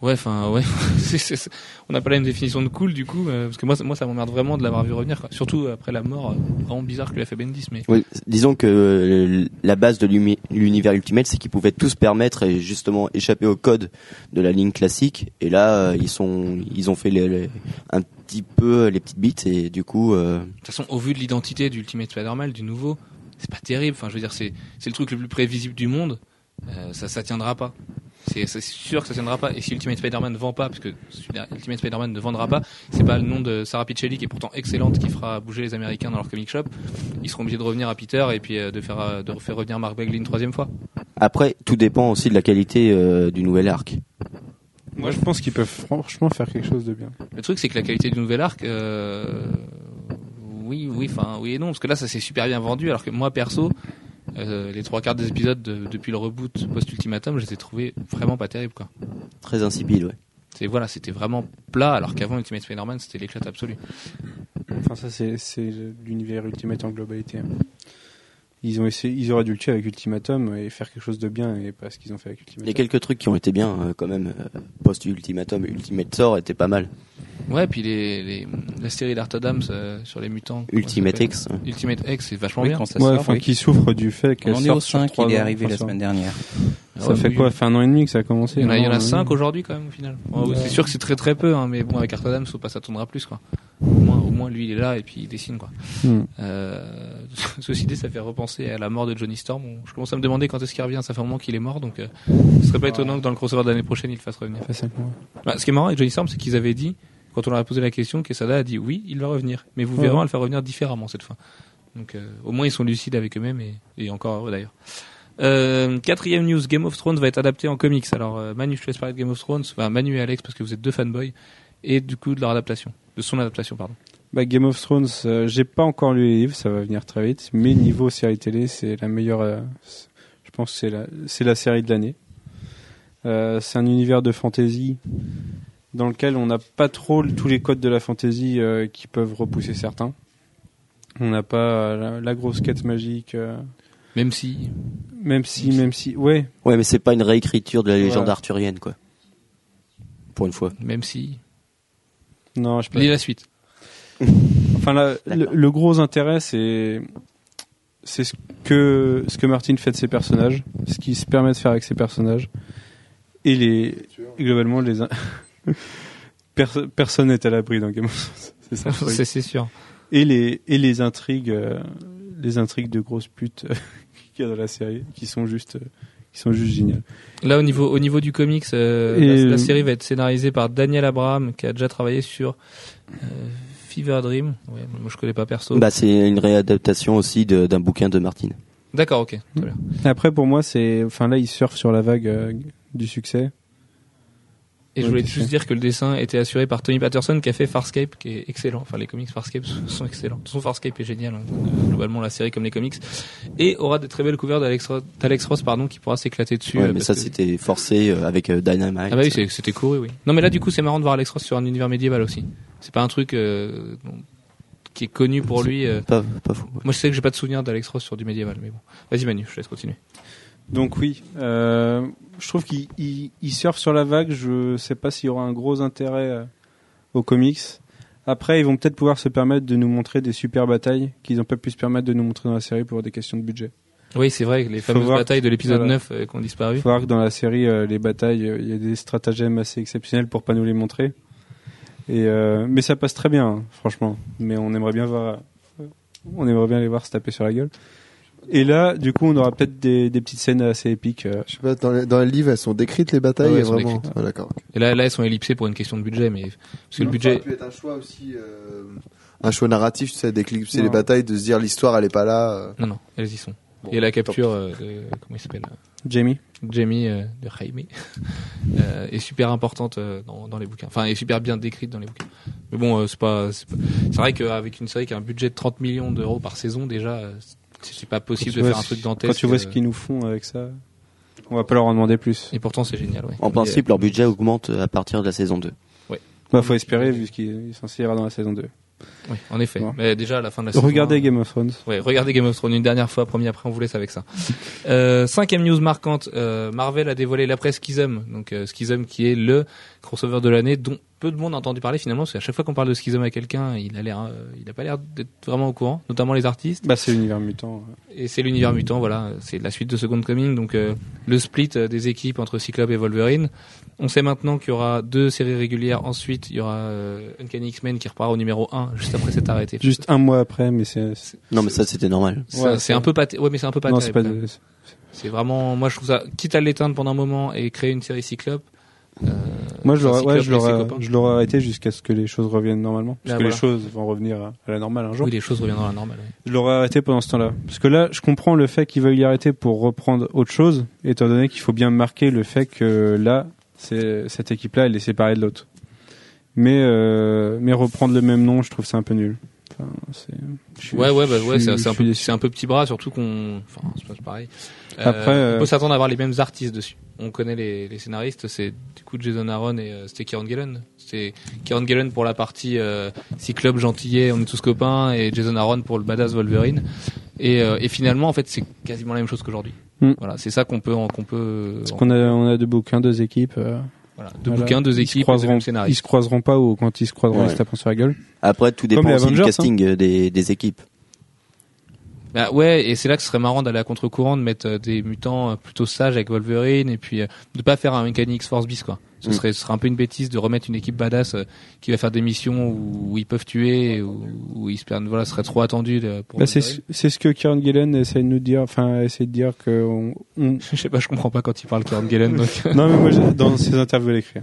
Ouais, enfin, ouais. on n'a pas la même définition de cool, du coup, euh, parce que moi, ça- moi, ça m'emmerde vraiment de l'avoir vu revenir, quoi. Surtout après la mort, euh, vraiment bizarre que lui a fait Bendis, mais. Oui, disons que euh, la base de l'univers Ultimate, c'est qu'ils pouvaient tous permettre et justement échapper au code de la ligne classique. Et là, ils sont, ils ont fait les, les- un petit peu les petites bites et du coup, De toute façon, au vu de l'identité du Ultimate Spider-Man, du nouveau, c'est pas terrible. Enfin, je veux dire, c'est c'est le truc le plus prévisible du monde. Ça, ça tiendra pas. C'est sûr que ça tiendra pas. Et si Ultimate Spider-Man ne vend pas, parce que Ultimate Spider-Man ne vendra pas, c'est pas le nom de Sarah Pichelli qui est pourtant excellente, qui fera bouger les Américains dans leur comic shop. Ils seront obligés de revenir à Peter et puis euh, de faire euh, de faire revenir Mark Bagley une troisième fois. après, tout dépend aussi de la qualité euh, du nouvel arc. Moi, je pense qu'ils peuvent franchement faire quelque chose de bien. Le truc, c'est que la qualité du nouvel arc, euh, oui, oui, enfin, oui et non, parce que là, ça s'est super bien vendu, alors que moi, perso, euh, les trois quarts des épisodes de- depuis le reboot post-ultimatum, je les ai trouvés vraiment pas terribles, quoi. Très insipide, ouais. C'est voilà, c'était vraiment plat, alors qu'avant Ultimate Spider-Man, c'était l'éclat absolu. Enfin, ça, c'est c'est l'univers Ultimate en globalité. hein. Ils ont essayé, ils auraient dû le tuer avec Ultimatum et faire quelque chose de bien et pas ce qu'ils ont fait avec Il y a Ultimatum. quelques trucs qui ont été bien euh, quand même. euh, Post Ultimatum, Ultimate Thor était pas mal. Ouais, puis les, les la série d'Art Adams euh, sur les mutants. Ultimate ça X. Ultimate X, c'est vachement Oui, bien. quand ça Ouais, sort, enfin, oui. qui souffre du fait On qu'elle en est au sur 5, trois il est arrivé la semaine dernière. Ça Ouais, fait oui. quoi Ça fait un an et demi que ça a commencé Il y en a, il y en non, a euh, 5 aujourd'hui quand même au final. Ouais. C'est sûr que c'est très très peu, hein, mais bon avec Art Adams, faut pas s'attendre à plus quoi. Au moins, au moins lui il est là et puis il dessine quoi. hmm. Euh, ceci dit, ça fait repenser à la mort de Johnny Storm. Je commence à me demander quand est-ce qu'il revient. Ça fait un moment qu'il est mort, donc euh, ce serait pas étonnant que dans le crossover de l'année prochaine il le fasse revenir. Ça. Bah, ce qui est marrant avec Johnny Storm, c'est qu'ils avaient dit quand on leur a posé la question, Quesada a dit oui, il va revenir, mais vous Ouais. verrez, on va le faire revenir différemment cette fois. Donc euh, au moins ils sont lucides avec eux-mêmes et, et encore heureux d'ailleurs. Euh, quatrième news, Game of Thrones va être adapté en comics. Alors euh, Manu, je te laisse parler de Game of Thrones, enfin Manu et Alex parce que vous êtes deux fanboys et du coup de leur adaptation, de son adaptation pardon. Bah, Game of Thrones, euh, j'ai pas encore lu les livres, ça va venir très vite. Mais niveau série télé, c'est la meilleure. je pense que c'est la, c'est la série de l'année. C'est un univers de fantasy dans lequel on n'a pas trop tous les codes de la fantasy euh, qui peuvent repousser certains. On n'a pas euh, la, la grosse quête magique, euh, Même si même si, même si, ouais, Ouais, mais c'est pas une réécriture de la légende Voilà. arthurienne, quoi. Pour une fois. même si non, je peux lis la suite. Enfin, là, le, gros intérêt, c'est c'est ce que ce que Martin fait de ses personnages, ce qu'il se permet de faire avec ses personnages, et les et globalement les personne n'est à l'abri dans Game of Thrones, c'est ça. C'est sûr. Et les et les intrigues, euh, les intrigues de grosses putes euh, qu'il y a dans la série, qui sont juste euh, qui sont juste géniales. Là, au niveau, au niveau du comics, euh, Et- la, la série va être scénarisée par Daniel Abraham, qui a déjà travaillé sur euh, Fever Dream. Ouais, moi, je connais pas perso. Bah, c'est une réadaptation aussi d'un bouquin de Martine. D'accord, ok. Très bien. Après, pour moi, c'est enfin là, ils surfent sur la vague euh, du succès. Et je voulais juste dire que le dessin était assuré par Tony Patterson qui a fait Farscape, qui est excellent. Enfin, les comics Farscape sont excellents. Façon, Farscape est génial. hein. Euh, Globalement, la série comme les comics. Et aura de très belles couvertures d'Alex Ross, pardon, qui pourra s'éclater dessus. Ouais, euh, mais ça que- c'était forcé euh, avec Dynamite. Ah bah oui, c'était couru, oui. Non, mais là, du coup, c'est marrant de voir Alex Ross sur un univers médiéval aussi. C'est pas un truc euh, qui est connu pour lui. euh. pas, pas fou. ouais. Moi, je sais que j'ai pas de souvenir d'Alex Ross sur du médiéval, mais bon. Vas-y, Manu, je te laisse continuer. Donc oui, euh, je trouve qu'il il, il surfe sur la vague. Je sais pas s'il y aura un gros intérêt euh, aux comics. Après, ils vont peut-être pouvoir se permettre de nous montrer des super batailles qu'ils n'ont pas pu se permettre de nous montrer dans la série pour des questions de budget. Oui, c'est vrai, les fameuses batailles de l'épisode voilà. 9 euh, qui ont disparu. Il faut voir que dans la série, les batailles, il y a des stratagèmes assez exceptionnels pour pas nous les montrer. Et mais ça passe très bien, hein, franchement. Mais on aimerait bien voir, on aimerait bien les voir se taper sur la gueule. Et là, du coup, on aura peut-être des, des petites scènes assez épiques. euh, Je sais pas, dans les, dans les livres, elles sont décrites les batailles, Ah ouais, et elles sont vraiment. décrites. Ah, d'accord. Et là, là, elles sont ellipsées pour une question de budget, mais parce que le Ça budget. aurait pu être un choix aussi, euh, un choix narratif, tu sais, d'éclipser Non. les batailles, de se dire l'histoire elle est pas là. euh. Non, non, elles y sont. Bon, Et la tant capture euh, de comment il s'appelle Jamie. Jamie euh, de Jaime euh, est super importante euh, dans, dans les bouquins. Enfin, est super bien décrite dans les bouquins. Mais bon, euh, c'est pas. C'est pas- c'est vrai qu'avec une série qui a un budget de 30 millions d'euros par saison, déjà, euh, c'est c'est pas possible de faire un ce- truc dantesque. Quand tu vois ce euh, qu'ils nous font avec ça, on va pas leur en demander plus. Et pourtant, c'est génial. Ouais. En principe, leur budget augmente à partir de la saison 2. Bah, faut espérer vu qu'il est censé y avoir dans la saison 2. Oui, en effet. Bon. Mais déjà, à la fin de la saison. Regardez Game of Thrones. Ouais, regardez Game of Thrones une dernière fois, promis après on vous laisse avec ça. Euh, cinquième news marquante, euh, Marvel a dévoilé l'après Schism, donc euh, Schism qui est le crossover de l'année dont peu de monde a entendu parler finalement, parce qu'à chaque fois qu'on parle de Schism à quelqu'un, il a l'air, euh, il a pas l'air d'être vraiment au courant, notamment les artistes. Bah, c'est l'univers mutant. Et c'est l'univers mutant, voilà, c'est la suite de Second Coming, donc le split des équipes entre Cyclope et Wolverine. On sait maintenant qu'il y aura deux séries régulières, ensuite il y aura euh, Uncanny X-Men qui repart au numéro 1, juste après s'être arrêté. Juste un mois après, mais c'est. Non, mais ça c'était normal. Ouais, c'est un peu pas, ouais, mais c'est un peu pas Non, c'est pas. de- C'est vraiment, moi je trouve ça, quitte à l'éteindre pendant un moment et créer une série Cyclope. euh, Moi, je l'aurais, ouais, je arrêté jusqu'à ce que les choses reviennent normalement. Parce Ah, que voilà. les choses vont revenir à à la normale un jour. Oui, les choses reviendront à la normale. ouais. Je l'aurais arrêté pendant ce temps-là. Parce que là, je comprends le fait qu'ils veuillent y arrêter pour reprendre autre chose, étant donné qu'il faut bien marquer le fait que là, cette équipe-là, elle est séparée de l'autre. Mais, euh, mais reprendre le même nom, je trouve ça un peu nul. Enfin, suis- Ouais, ouais, bah, ouais, c'est un peu, un peu petit bras, surtout qu'on, enfin, c'est pas pareil. Euh, Après, euh, on peut s'attendre à avoir les mêmes artistes dessus. On connaît les, les scénaristes, c'est du coup Jason Aaron et euh, c'était Kieran Gillen. C'était Kieran Gillen pour la partie Cyclope gentillet, on est tous copains, et Jason Aaron pour le badass Wolverine. Et, et finalement, en fait, c'est quasiment la même chose qu'aujourd'hui. Hmm. Voilà, c'est ça qu'on peut, qu'on peut. Parce qu'on a, on a deux bouquins, deux équipes. euh, Voilà, deux voilà. bouquins, deux Ils se équipes, croiseront, ils se croiseront pas ou quand ils se croiseront, Ouais. ils se taperont sur la gueule. Après, tout dépend aussi du casting euh, des, des équipes. Bah ouais, et c'est là que ce serait marrant d'aller à contre-courant, de mettre euh, des mutants euh, plutôt sages avec Wolverine, et puis euh, de pas faire un Uncanny X-Force bis quoi. Ce Mm. serait, ce serait un peu une bêtise de remettre une équipe badass euh, qui va faire des missions où, où ils peuvent tuer, où, où ils se perdent. Voilà, ce serait trop attendu de- pour. Bah, c'est, ce que Kieran Gillen essaie de nous dire, enfin, essaie de dire que on, on- Je sais pas, je comprends pas quand il parle Kieran Gillen. Donc... non, mais moi, dans ses interviews à l'écrit,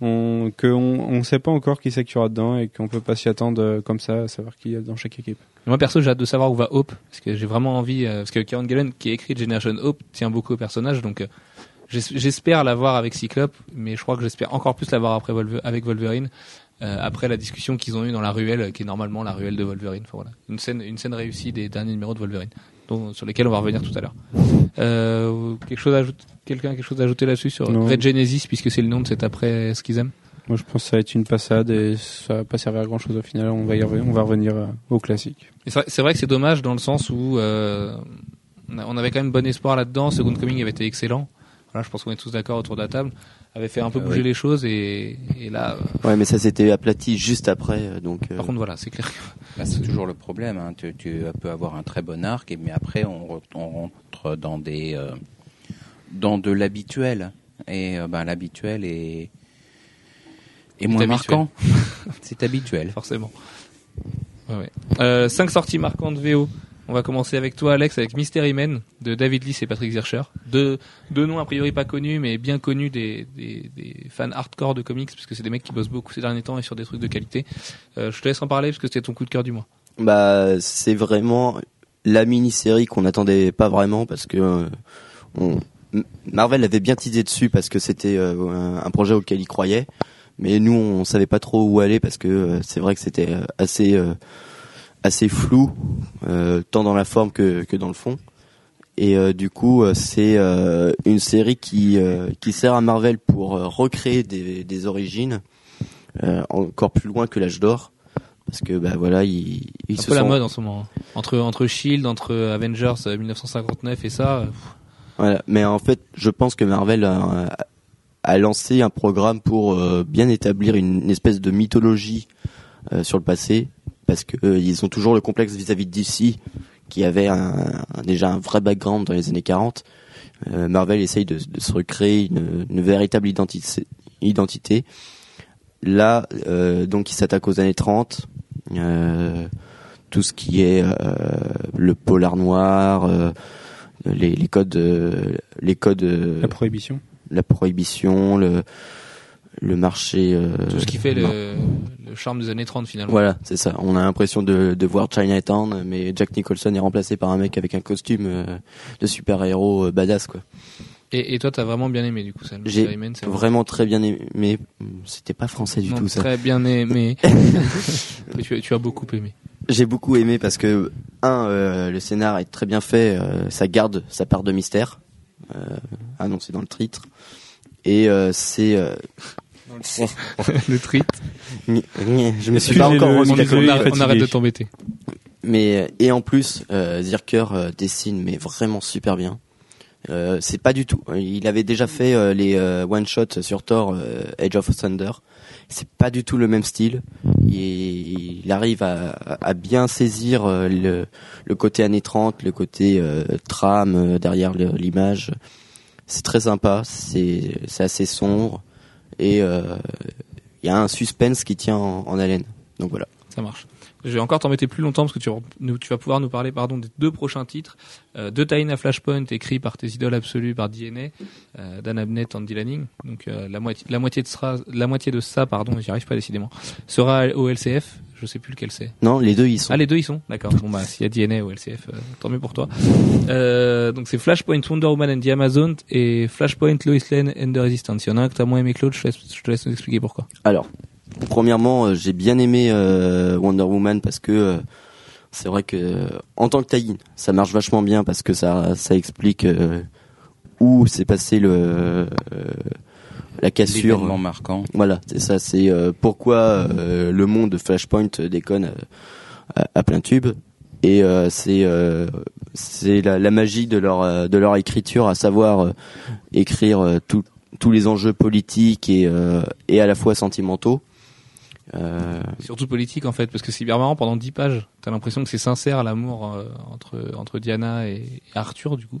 on, que on, on sait pas encore qui c'est qu'il aura dedans et qu'on peut pas s'y attendre euh, comme ça, à savoir qui y a dans chaque équipe. Moi perso, j'ai hâte de savoir où va Hope, parce que j'ai vraiment envie, euh, parce que Kieran Gillen qui a écrit Generation Hope tient beaucoup au personnage, donc euh, j'es- j'espère l'avoir avec Cyclope, mais je crois que j'espère encore plus l'avoir après avec Wolverine. après la discussion qu'ils ont eue dans la ruelle, qui est normalement la ruelle de Wolverine. Une scène réussie des derniers numéros de Wolverine, dont, sur lesquels on va revenir tout à l'heure. Euh, quelque chose à ajouter, quelqu'un a quelque chose à ajouter là-dessus sur Non. Red Genesis, puisque c'est le nom de cet après Schism. Moi, je pense que ça va être une passade et ça va pas servir à grand chose au final. On va y revenir, on va revenir euh, au classique. C'est vrai, que c'est dommage dans le sens où euh, on avait quand même bon espoir là-dedans. Second Coming avait été excellent. Voilà, je pense qu'on est tous d'accord autour de la table. Avait fait un peu Ah bouger oui. les choses et, et là, euh, Ouais, mais ça s'était aplati juste après, euh, donc. euh, par contre, voilà, c'est clair. que- Bah, c'est toujours le problème. Hein. Tu, tu peux avoir un très bon arc, et, mais après on, re- on rentre dans des euh, dans de l'habituel. Et euh, ben, l'habituel est est moins habituel. marquant. c'est habituel. forcément. Ouais, ouais. Euh, cinq sorties marquantes VO. On va commencer avec toi, Alex, avec Mystery Men de David Lee et Patrick Zircher. Deux, deux noms a priori pas connus, mais bien connus des, des, fans hardcore de comics, parce que c'est des mecs qui bossent beaucoup ces derniers temps et sur des trucs de qualité. Euh, je te laisse en parler, parce que c'était ton coup de cœur du mois. Bah, c'est vraiment la mini-série qu'on n'attendait pas vraiment parce que euh, Marvel avait bien teasé dessus parce que c'était euh, un, projet auquel il croyait, mais nous on savait pas trop où aller parce que c'est vrai que c'était assez assez flou, euh, tant dans la forme que, que dans le fond. Et euh, du coup, euh, c'est euh, une série qui qui sert à Marvel pour recréer des, des origines encore plus loin que l'âge d'or, parce que bah voilà, ils, ils C'est un se peu la mode en ce moment. hein. Entre entre Shield, entre Avengers euh, 1959 et ça. Voilà. Mais en fait, je pense que Marvel a, a lancé un programme pour bien établir une, une espèce de mythologie sur le passé, parce que euh, ils ont toujours le complexe vis-à-vis de DC, qui avait un, un- déjà un vrai background dans les années 40. Euh, Marvel essaye de, de se recréer une, une véritable identité. identité. Là, euh, donc, il s'attaque aux années 30. Euh, tout ce qui est euh, le polar noir, euh, les, les codes, euh, les codes, euh, La prohibition. la prohibition, le, le marché. euh, tout ce qui fait le, le charme des années 30 finalement. Voilà, c'est ça. On a l'impression de, de voir Chinatown, mais Jack Nicholson est remplacé par un mec avec un costume euh, de super-héros euh, badass, quoi. Et, et toi, t'as vraiment bien aimé du coup ça. J'ai Vraiment très bien aimé, c'était pas français du Non, tout, ça. Très bien aimé. Tu, as- tu as beaucoup aimé. J'ai beaucoup aimé parce que un, le scénar est très bien fait, ça garde sa part de mystère, annoncé dans le titre, et c'est. Euh, le treat. je me suis pas encore désolé. on, arrête- on arrête de t'embêter. Mais et en plus, euh, Zirker euh, dessine mais vraiment super bien. Euh, c'est pas du tout. Il avait déjà fait euh, les one shot sur Thor, euh, Age of Thunder. C'est pas du tout le même style. Il, il arrive à, à bien saisir euh, le, le côté années 30, le côté euh, trame euh, derrière le- l'image. C'est très sympa. C'est c'est assez sombre et euh, il y a un suspense qui tient en, en haleine. Donc voilà. Ça marche. Je vais encore t'embêter plus longtemps parce que tu, vas- nous- tu vas pouvoir nous parler pardon des deux prochains titres. Euh, tie à Flashpoint écrits par tes idoles absolues par DNA, euh, Dan Abnett, Andy Lanning. Donc euh, la moitié la moitié de ça la moitié de ça pardon, j'y arrive pas décidément. Sera au LCF, je sais plus lequel c'est. Non, les deux ils sont. Ah les deux ils sont? D'accord. Bon bah s'il y a DNA au LCF, euh, tant mieux pour toi. Euh, donc c'est Flashpoint Wonder Woman and the Amazon et Flashpoint Lois Lane and the Resistance. Il y en a un que t'as moins aimé l'autre, je te laisse, je te laisse nous expliquer pourquoi. Alors, premièrement, euh, j'ai bien aimé euh, Wonder Woman parce que euh, c'est vrai que en tant que tie ça marche vachement bien parce que ça ça explique où s'est passé le la cassure. Marquant. Voilà, c'est ça. C'est pourquoi le monde de Flashpoint déconne à, à plein tube. Et euh, c'est euh, c'est la, la magie de leur de leur écriture, à savoir euh, écrire tout- tous les enjeux politiques et et à la fois sentimentaux. Euh, Surtout politique en fait, parce que c'est hyper marrant pendant 10 pages. T'as l'impression que c'est sincère l'amour euh, entre entre Diana et, et Arthur du coup.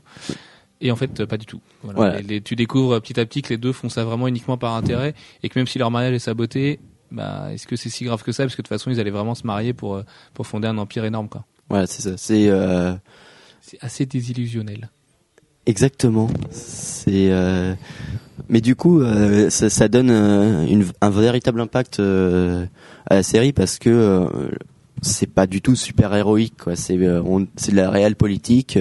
Et en fait, euh, pas du tout. Voilà. Voilà. Les- les- tu découvres petit à petit que les deux font ça vraiment uniquement par intérêt et que même si leur mariage est saboté, bah est-ce que c'est si grave que ça? Parce que de toute façon, ils allaient vraiment se marier pour euh, pour fonder un empire énorme quoi. voilà, c'est ça. C'est euh, C'est assez désillusionnel. Exactement. C'est euh, mais du coup euh, ça, ça donne euh, une, un véritable impact euh, à la série parce que euh, c'est pas du tout super héroïque quoi. C'est c'est de la réelle politique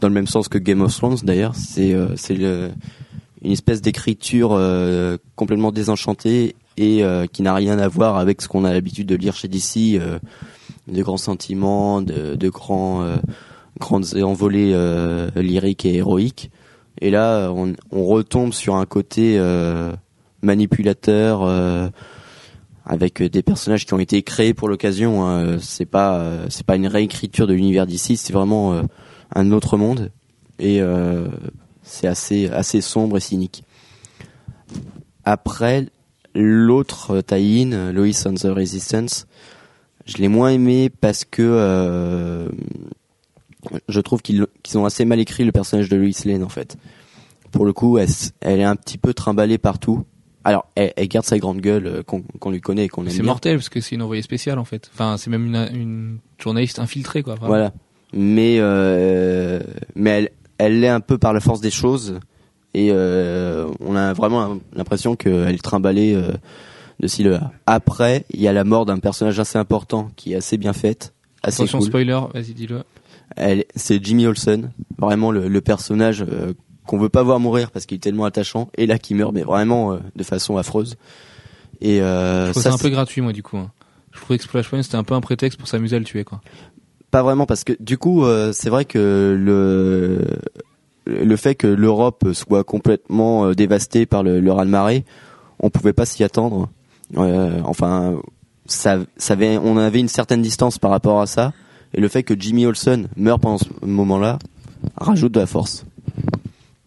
dans le même sens que Game of Thrones d'ailleurs. C'est c'est une espèce d'écriture complètement désenchantée et qui n'a rien à voir avec ce qu'on a l'habitude de lire chez DC, de grands sentiments, de, de grands grandes envolées euh, lyriques et héroïques. Et là, on, on retombe sur un côté euh, manipulateur euh, avec des personnages qui ont été créés pour l'occasion. hein. C'est pas euh, c'est pas une réécriture de l'univers d'ici, c'est vraiment euh, un autre monde et c'est assez assez sombre et cynique. Après, l'autre tie-in, Lois on the Resistance, je l'ai moins aimé parce que euh, je trouve qu'ils ont assez mal écrit le personnage de Lois Lane en fait. Pour le coup, elle, est un petit peu trimballée partout. Alors, elle, elle garde sa grande gueule euh, qu'on lui connaît et qu'on aime C'est mortel parce que c'est une envoyée spéciale en fait. Enfin, c'est même une, une journaliste infiltrée quoi. vraiment. Voilà. Mais euh, mais elle elle l'est un peu par la force des choses et euh, on a vraiment l'impression qu'elle est trimballée euh, de là. Après, il y a la mort d'un personnage assez important qui est assez bien faite, assez Attention cool. spoiler, vas-y dis-le. C'est Jimmy Olsen, vraiment le, le personnage euh, qu'on veut pas voir mourir parce qu'il est tellement attachant, et là qui meurt mais vraiment euh, de façon affreuse. Et euh, un c'est- peu gratuit, moi, du coup. hein. Je trouvais que Flashpoint, c'était un peu un prétexte pour s'amuser à le tuer, quoi. Pas vraiment parce que du coup euh, c'est vrai que le le fait que l'Europe soit complètement dévastée par le, le raz-de-marée, on pouvait pas s'y attendre. Enfin, ça, ça avait, on avait une certaine distance par rapport à ça, et le fait que Jimmy Olsen meure pendant ce moment-là rajoute de la force.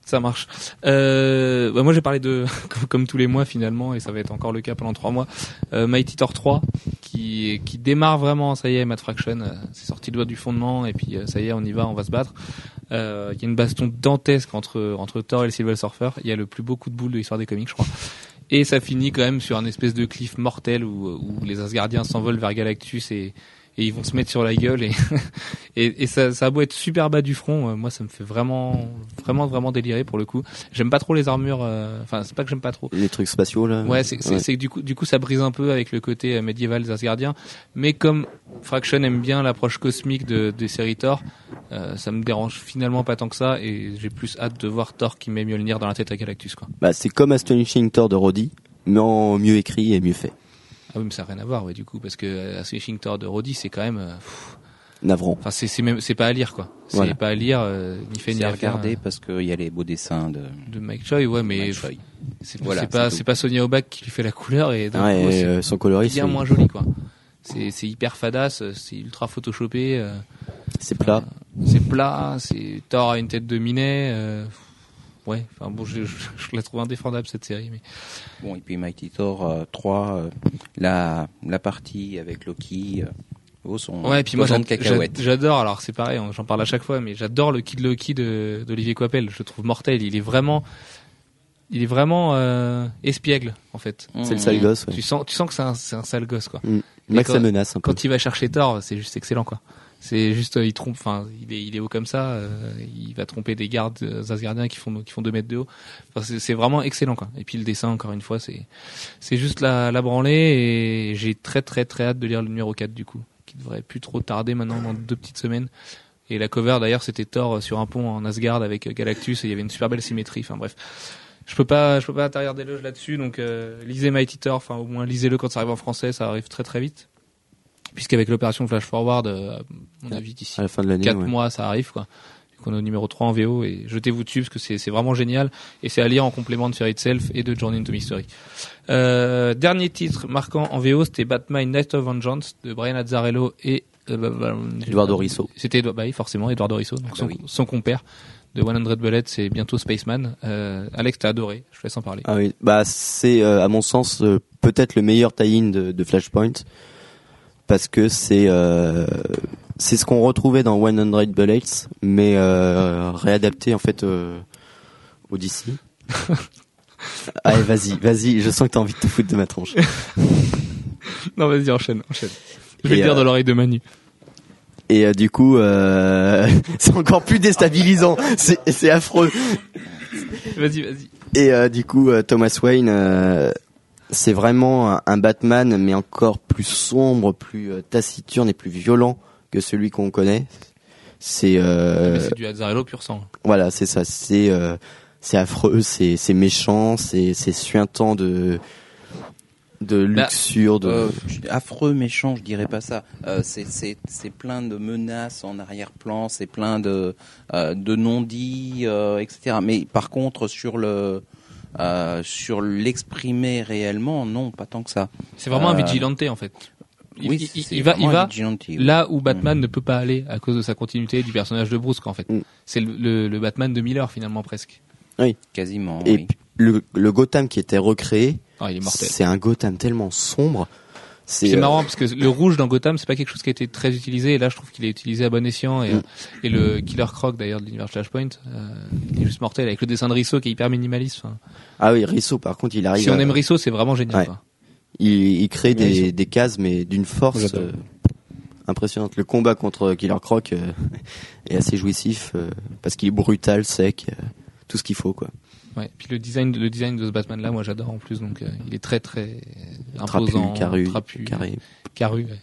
Ça marche. Euh, bah moi j'ai parlé de comme, tous les mois finalement et ça va être encore le cas pendant trois mois. Euh, Mighty Thor 3 qui qui démarre vraiment. Ça y est, Matt Fraction, euh, c'est sorti le doigt du fondement et puis euh, ça y est, on y va, on va se battre. Il y a une baston dantesque entre entre Thor et le Silver Surfer. Il y a le plus beau coup de boule de l'histoire des comics, je crois. Et ça finit quand même sur un espèce de cliff mortel où, où les Asgardiens s'envolent vers Galactus et et ils vont se mettre sur la gueule et et, et ça, ça a beau être super bas du front, euh, moi ça me fait vraiment vraiment vraiment délirer pour le coup. J'aime pas trop les armures, euh, enfin c'est pas que j'aime pas trop. Les trucs spatiaux là. Ouais, c'est c'est c'est que du coup du coup ça brise un peu avec le côté euh, médiéval des Asgardiens, mais comme Fraction aime bien l'approche cosmique de des séries Thor, euh, ça me dérange finalement pas tant que ça et j'ai plus hâte de voir Thor qui met Mjolnir dans la tête à Galactus quoi. Bah, c'est comme Astonishing Thor de Roddy, mais en mieux écrit et mieux fait. Ah oui, mais ça n'a rien à voir ouais du coup parce que euh, Astonishing Thor de Roddy c'est quand même euh, pff, Navrant. enfin c'est c'est même c'est pas à lire quoi. C'est Voilà. pas à lire euh, ni fait ni C'est à regarder parce qu'il y a les beaux dessins de. euh, de Mike Choi ouais mais c'est Voilà, c'est pas c'est pas Sonia Obak qui lui fait la couleur et Ouais, coup, et, c'est- euh, son coloris, bien moins joli quoi. C'est c'est hyper fadasse, c'est ultra photoshopé, euh, c'est plat. c'est plat, c'est Thor a une tête de minet. Euh, ouais, enfin bon, je, je, je la trouve indéfendable cette série, mais Bon, et puis Mighty Thor euh, 3, euh, la, la partie avec Loki, euh, oh, sont ouais, et puis moi j'adore. Alors c'est pareil, on- j'en parle à chaque fois, mais j'adore le Kid Loki de d'Olivier Coipel. Je le trouve mortel. Il est vraiment, il est vraiment euh, espiègle en fait. C'est le Mmh. sale gosse. ouais. Tu sens, tu sens que c'est un, c'est un sale gosse quoi. Max quand- la menace un peu. quand il va chercher Thor, c'est juste excellent quoi. C'est juste, euh, il trompe, enfin, il est, il est haut comme ça, euh, il va tromper des gardes euh, Asgardiens qui font, qui font deux mètres de haut. Enfin, c'est- vraiment excellent quoi. Et puis le dessin, encore une fois, c'est, c'est juste la, la branlée et j'ai très très très hâte de lire le numéro 4 du coup, qui devrait plus trop tarder maintenant dans deux petites semaines. Et la cover d'ailleurs, c'était Thor sur un pont en Asgard avec euh, Galactus et il y avait une super belle symétrie. Enfin bref. Je peux pas, je peux pas des loges là-dessus, donc euh, lisez Mighty Thor, enfin au moins lisez-le quand ça arrive en français, ça arrive très très vite. Puisqu'avec l'opération Flash Forward, euh, à mon avis d'ici À la fin de l'année. 4 ouais. mois ça arrive quoi. Du coup, on est au numéro 3 en VO et jetez-vous dessus parce que c'est vraiment génial et c'est à lire en complément de Fairy Itself et de Journey into Mystery. Euh, dernier titre marquant en VO, c'était Batman Night of Vengeance de Brian Azzarello et euh, bah, bah, Eduardo Risso. C'était bah forcément Eduardo Risso, donc Ah bah son, oui. son compère de 100 Bullets, c'est bientôt Spaceman. Euh, Alex, t'as adoré, je te laisse en parler. Ah oui, bah c'est euh, à mon sens euh, peut-être le meilleur tie-in de, de Flashpoint parce que c'est euh, c'est ce qu'on retrouvait dans 100 Bullets mais euh, réadapté en fait euh, au DC. Allez, vas-y, vas-y, je sens que t'as envie de te foutre de ma tronche. Non, vas-y, enchaîne, enchaîne. Je vais Et, le dire euh, dans l'oreille de Manu. Et euh, du coup, euh, c'est encore plus déstabilisant. C'est affreux. Vas-y, vas-y. Et euh, du coup, Thomas Wayne, euh, c'est vraiment un, Batman, mais encore plus sombre, plus euh, taciturne et plus violent que celui qu'on connaît. C'est euh, c'est du Azzarello pur sang. voilà, c'est ça. C'est euh, c'est affreux, c'est c'est méchant, c'est c'est suintant de de Bah, luxure, de Euh, je- affreux, méchant, je dirais pas ça. Euh, c'est c'est c'est plein de menaces en arrière-plan, c'est plein de euh, de non-dits, euh, etc. Mais par contre, sur le euh, sur l'exprimer réellement, non, pas tant que ça. C'est vraiment un Euh, vigilante en fait. Il, oui, il- va, il va oui. là où Batman ne peut pas aller à cause de sa continuité du personnage de Bruce, quoi, en fait. Mm. C'est le, le, le Batman de Miller finalement presque. quasiment. et oui. le le Gotham qui était recréé, Ah, c'est un Gotham tellement sombre. C'est euh, marrant parce que le rouge dans Gotham, c'est pas quelque chose qui a été très utilisé. Et là, je trouve qu'il est utilisé à bon escient. Et, Mm. et le Killer Croc d'ailleurs de l'univers Flashpoint, euh, il est juste mortel avec le dessin de Risso qui est hyper minimaliste. Enfin, Ah oui, Risso par contre, il arrive. si on aime Risso, c'est vraiment génial. Ouais. quoi. Il, il crée des, des cases, mais d'une force euh, impressionnante. Le combat contre Killer Croc euh, est assez jouissif euh, parce qu'il est brutal, sec, euh, tout ce qu'il faut quoi. Ouais. Puis le design, le design de ce Batman là, moi j'adore en plus. Donc euh, il est très très Trapu, imposant, carré, trapu, carré. carré, ouais.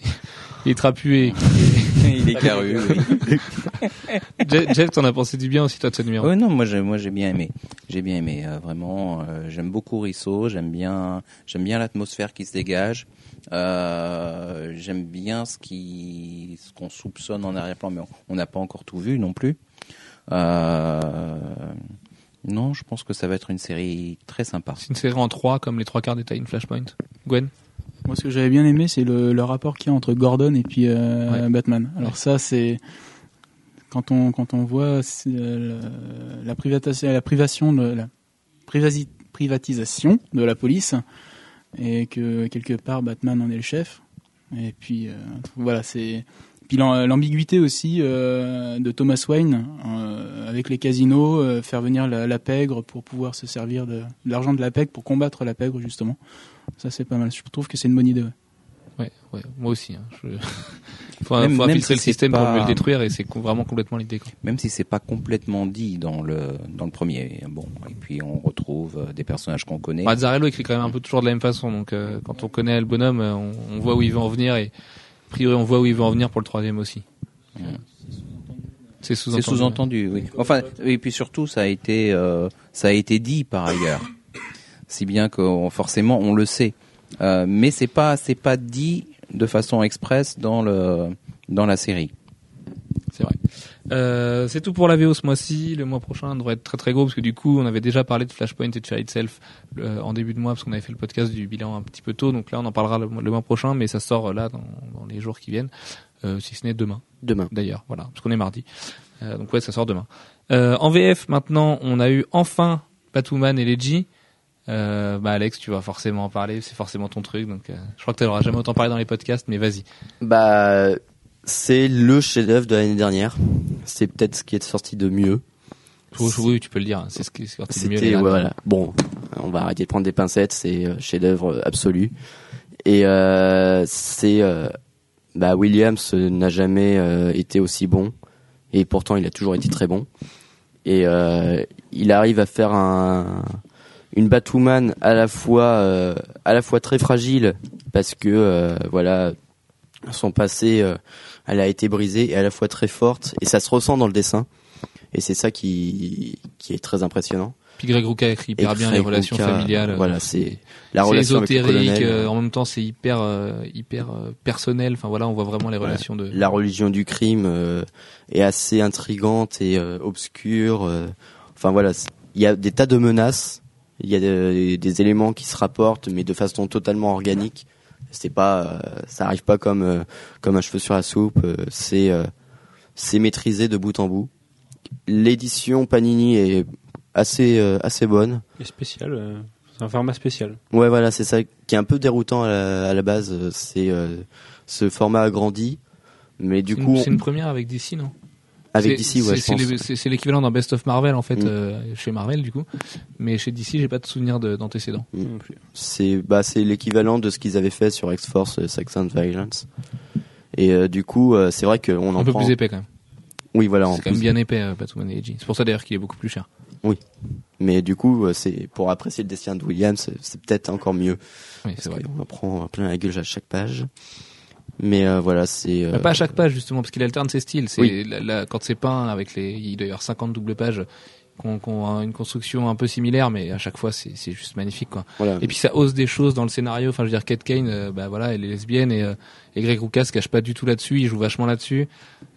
Il est trapu et, Il est carré, oui. Jeff, Jeff, t'en as pensé du bien aussi toi de ce numéro. Ouais, non, moi j'ai moi j'ai bien aimé. J'ai bien aimé euh, vraiment. euh, j'aime beaucoup Risso. J'aime bien j'aime bien l'atmosphère qui se dégage. Euh, j'aime bien ce qui ce qu'on soupçonne en arrière-plan, mais on- on n'a pas encore tout vu non plus. Euh, non, je pense que ça va être une série très sympa. C'est une série en trois comme les trois quarts des Titan Flashpoint. Gwen. Moi, ce que j'avais bien aimé, c'est le, le rapport qu'il y a entre Gordon et puis euh, Ouais. Batman. Alors Ouais. ça, c'est quand on quand on voit euh, la privatisation, la privation de la privasi- privatisation de la police et que quelque part Batman en est le chef. Et puis euh, voilà, c'est puis l'am- l'ambiguïté aussi euh, de Thomas Wayne euh, avec les casinos, euh, faire venir la, la pègre pour pouvoir se servir de, de l'argent de la pègre pour combattre la pègre justement. Ça c'est pas mal. Je trouve que c'est une bonne idée. ouais. Ouais, ouais, moi aussi. Hein. Je... faut Même- faut infiltrer si le système pour pas- mieux le détruire et c'est vraiment complètement l'idée. Même si c'est pas complètement dit dans le dans le premier. Bon, et puis on retrouve des personnages qu'on connaît. Mazzarello écrit quand même un peu toujours de la même façon, donc euh, quand on connaît le bonhomme, on, on voit où il veut en venir et priori on voit où il veut en venir pour le troisième aussi. C'est sous-entendu. C'est sous-entendu, oui. Enfin, et puis surtout, ça a été, euh, ça a été dit par ailleurs, si bien que on- forcément on le sait, Euh, mais c'est pas, c'est pas dit de façon express dans le, dans la série. C'est vrai. Euh, c'est tout pour la VO ce mois-ci. Le mois prochain devrait être très très gros parce que du coup on avait déjà parlé de Flashpoint et de Child Self euh, en début de mois parce qu'on avait fait le podcast du bilan un petit peu tôt. Donc là on en parlera le, mois- le mois prochain, mais ça sort euh, là dans, dans les jours qui viennent, euh, si ce n'est demain. Demain. d'ailleurs, voilà, parce qu'on est mardi. Euh, donc ouais, ça sort demain. Euh, en VF maintenant, on a eu enfin Batwoman et Leggy. Euh, bah Alex, tu vas forcément en parler, c'est forcément ton truc, donc euh, je crois que tu n'auras jamais autant parlé dans les podcasts, mais vas-y. Bah, c'est le chef-d'œuvre de l'année dernière. C'est peut-être ce qui est sorti de mieux. Oui, Oui, tu peux le dire, c'est ce qui est sorti de mieux. Derniers. voilà. Bon, on va arrêter de prendre des pincettes. C'est euh, chef-d'œuvre absolu. Et euh, c'est euh, bah Williams n'a jamais euh, été aussi bon. Et pourtant, il a toujours été très bon. Et euh, il arrive à faire un une Batwoman à la fois euh, à la fois très fragile parce que euh, voilà son passé euh, elle a été brisée et à la fois très forte et ça se ressent dans le dessin et c'est ça qui qui est très impressionnant Puis Greg Rucka écrit hyper bien les relations familiales. voilà Euh, c'est la relation avec le ésotérique, colonel euh, en même temps c'est hyper euh, hyper euh, personnel. Enfin voilà, on voit vraiment les Voilà. relations de. la religion du crime est assez intrigante et obscure. enfin voilà, il y a des tas de menaces, il y a des éléments qui se rapportent, mais de façon totalement organique. C'est pas, euh, ça arrive pas comme euh, comme un cheveu sur la soupe. euh, c'est c'est maîtrisé de bout en bout. L'édition Panini est assez assez bonne. Et spécial, euh, c'est un format spécial. Ouais, voilà, c'est ça qui est un peu déroutant à la, à la base. C'est euh, ce format agrandi, mais du coup, c'est une première avec DC, non? Avec C'est- DC, ouais, c'est- l'équivalent d'un Best of Marvel en fait Mm. euh, chez Marvel du coup, mais chez DC j'ai pas de souvenir de- d'antécédents. Mm. C'est bah c'est l'équivalent de ce qu'ils avaient fait sur X-Force euh, Sex and Violence. Et euh, du coup, euh, c'est vrai qu'on en Un peu prend. plus épais quand même. Oui, voilà. C'est quand même bien épais euh, Batwoman et. C'est pour ça d'ailleurs qu'il est beaucoup plus cher. Mais du coup, c'est pour apprécier le dessin de Williams, c'est- peut-être encore mieux. Oui, c'est vrai. qu'on en prend plein la gueule à chaque page. Mais euh, voilà, c'est. euh, pas à chaque page justement parce qu'il alterne ses styles. C'est Oui. la- la- quand c'est peint avec les, il doit y avoir 50 doubles pages qu'on ont une construction un peu similaire, mais à chaque fois c'est c'est juste magnifique quoi. voilà. Et puis ça ose des choses dans le scénario. Enfin, je veux dire, Kate Kane, euh, bah voilà, elle est lesbienne et, euh, et Greg Rucka se cache pas du tout là-dessus. Il joue vachement là-dessus.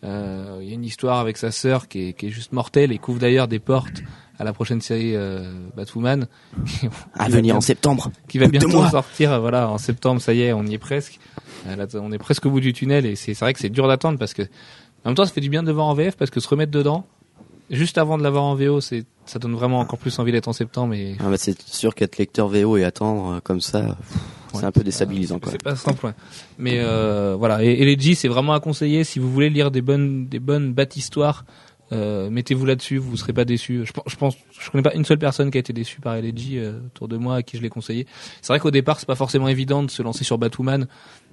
Euh, Il y a une histoire avec sa sœur qui est, qui est juste mortelle et couvre d'ailleurs des portes à la prochaine série euh, Batwoman. à qui venir en septembre. qui va bientôt sortir. euh, Voilà, en septembre, ça y est, on y est presque. Là, on est presque au bout du tunnel et c'est c'est vrai que c'est dur d'attendre parce que en même temps, ça fait du bien de voir en VF parce que se remettre dedans juste avant de l'avoir en VO, c'est ça donne vraiment encore plus envie d'être en septembre et Ah bah, c'est sûr qu'être lecteur VO et attendre euh, comme ça, c'est Ouais. un peu déstabilisant. C'est- pas simple. ouais. Mais euh, voilà, et, et les G, c'est vraiment à conseiller si vous voulez lire des bonnes, des bonnes bat-histoires. Euh, mettez-vous là-dessus, vous serez pas déçus. Je, je pense, je connais pas une seule personne qui a été déçue par LG euh, autour de moi à qui je l'ai conseillé. C'est vrai qu'au départ, c'est pas forcément évident de se lancer sur Batwoman.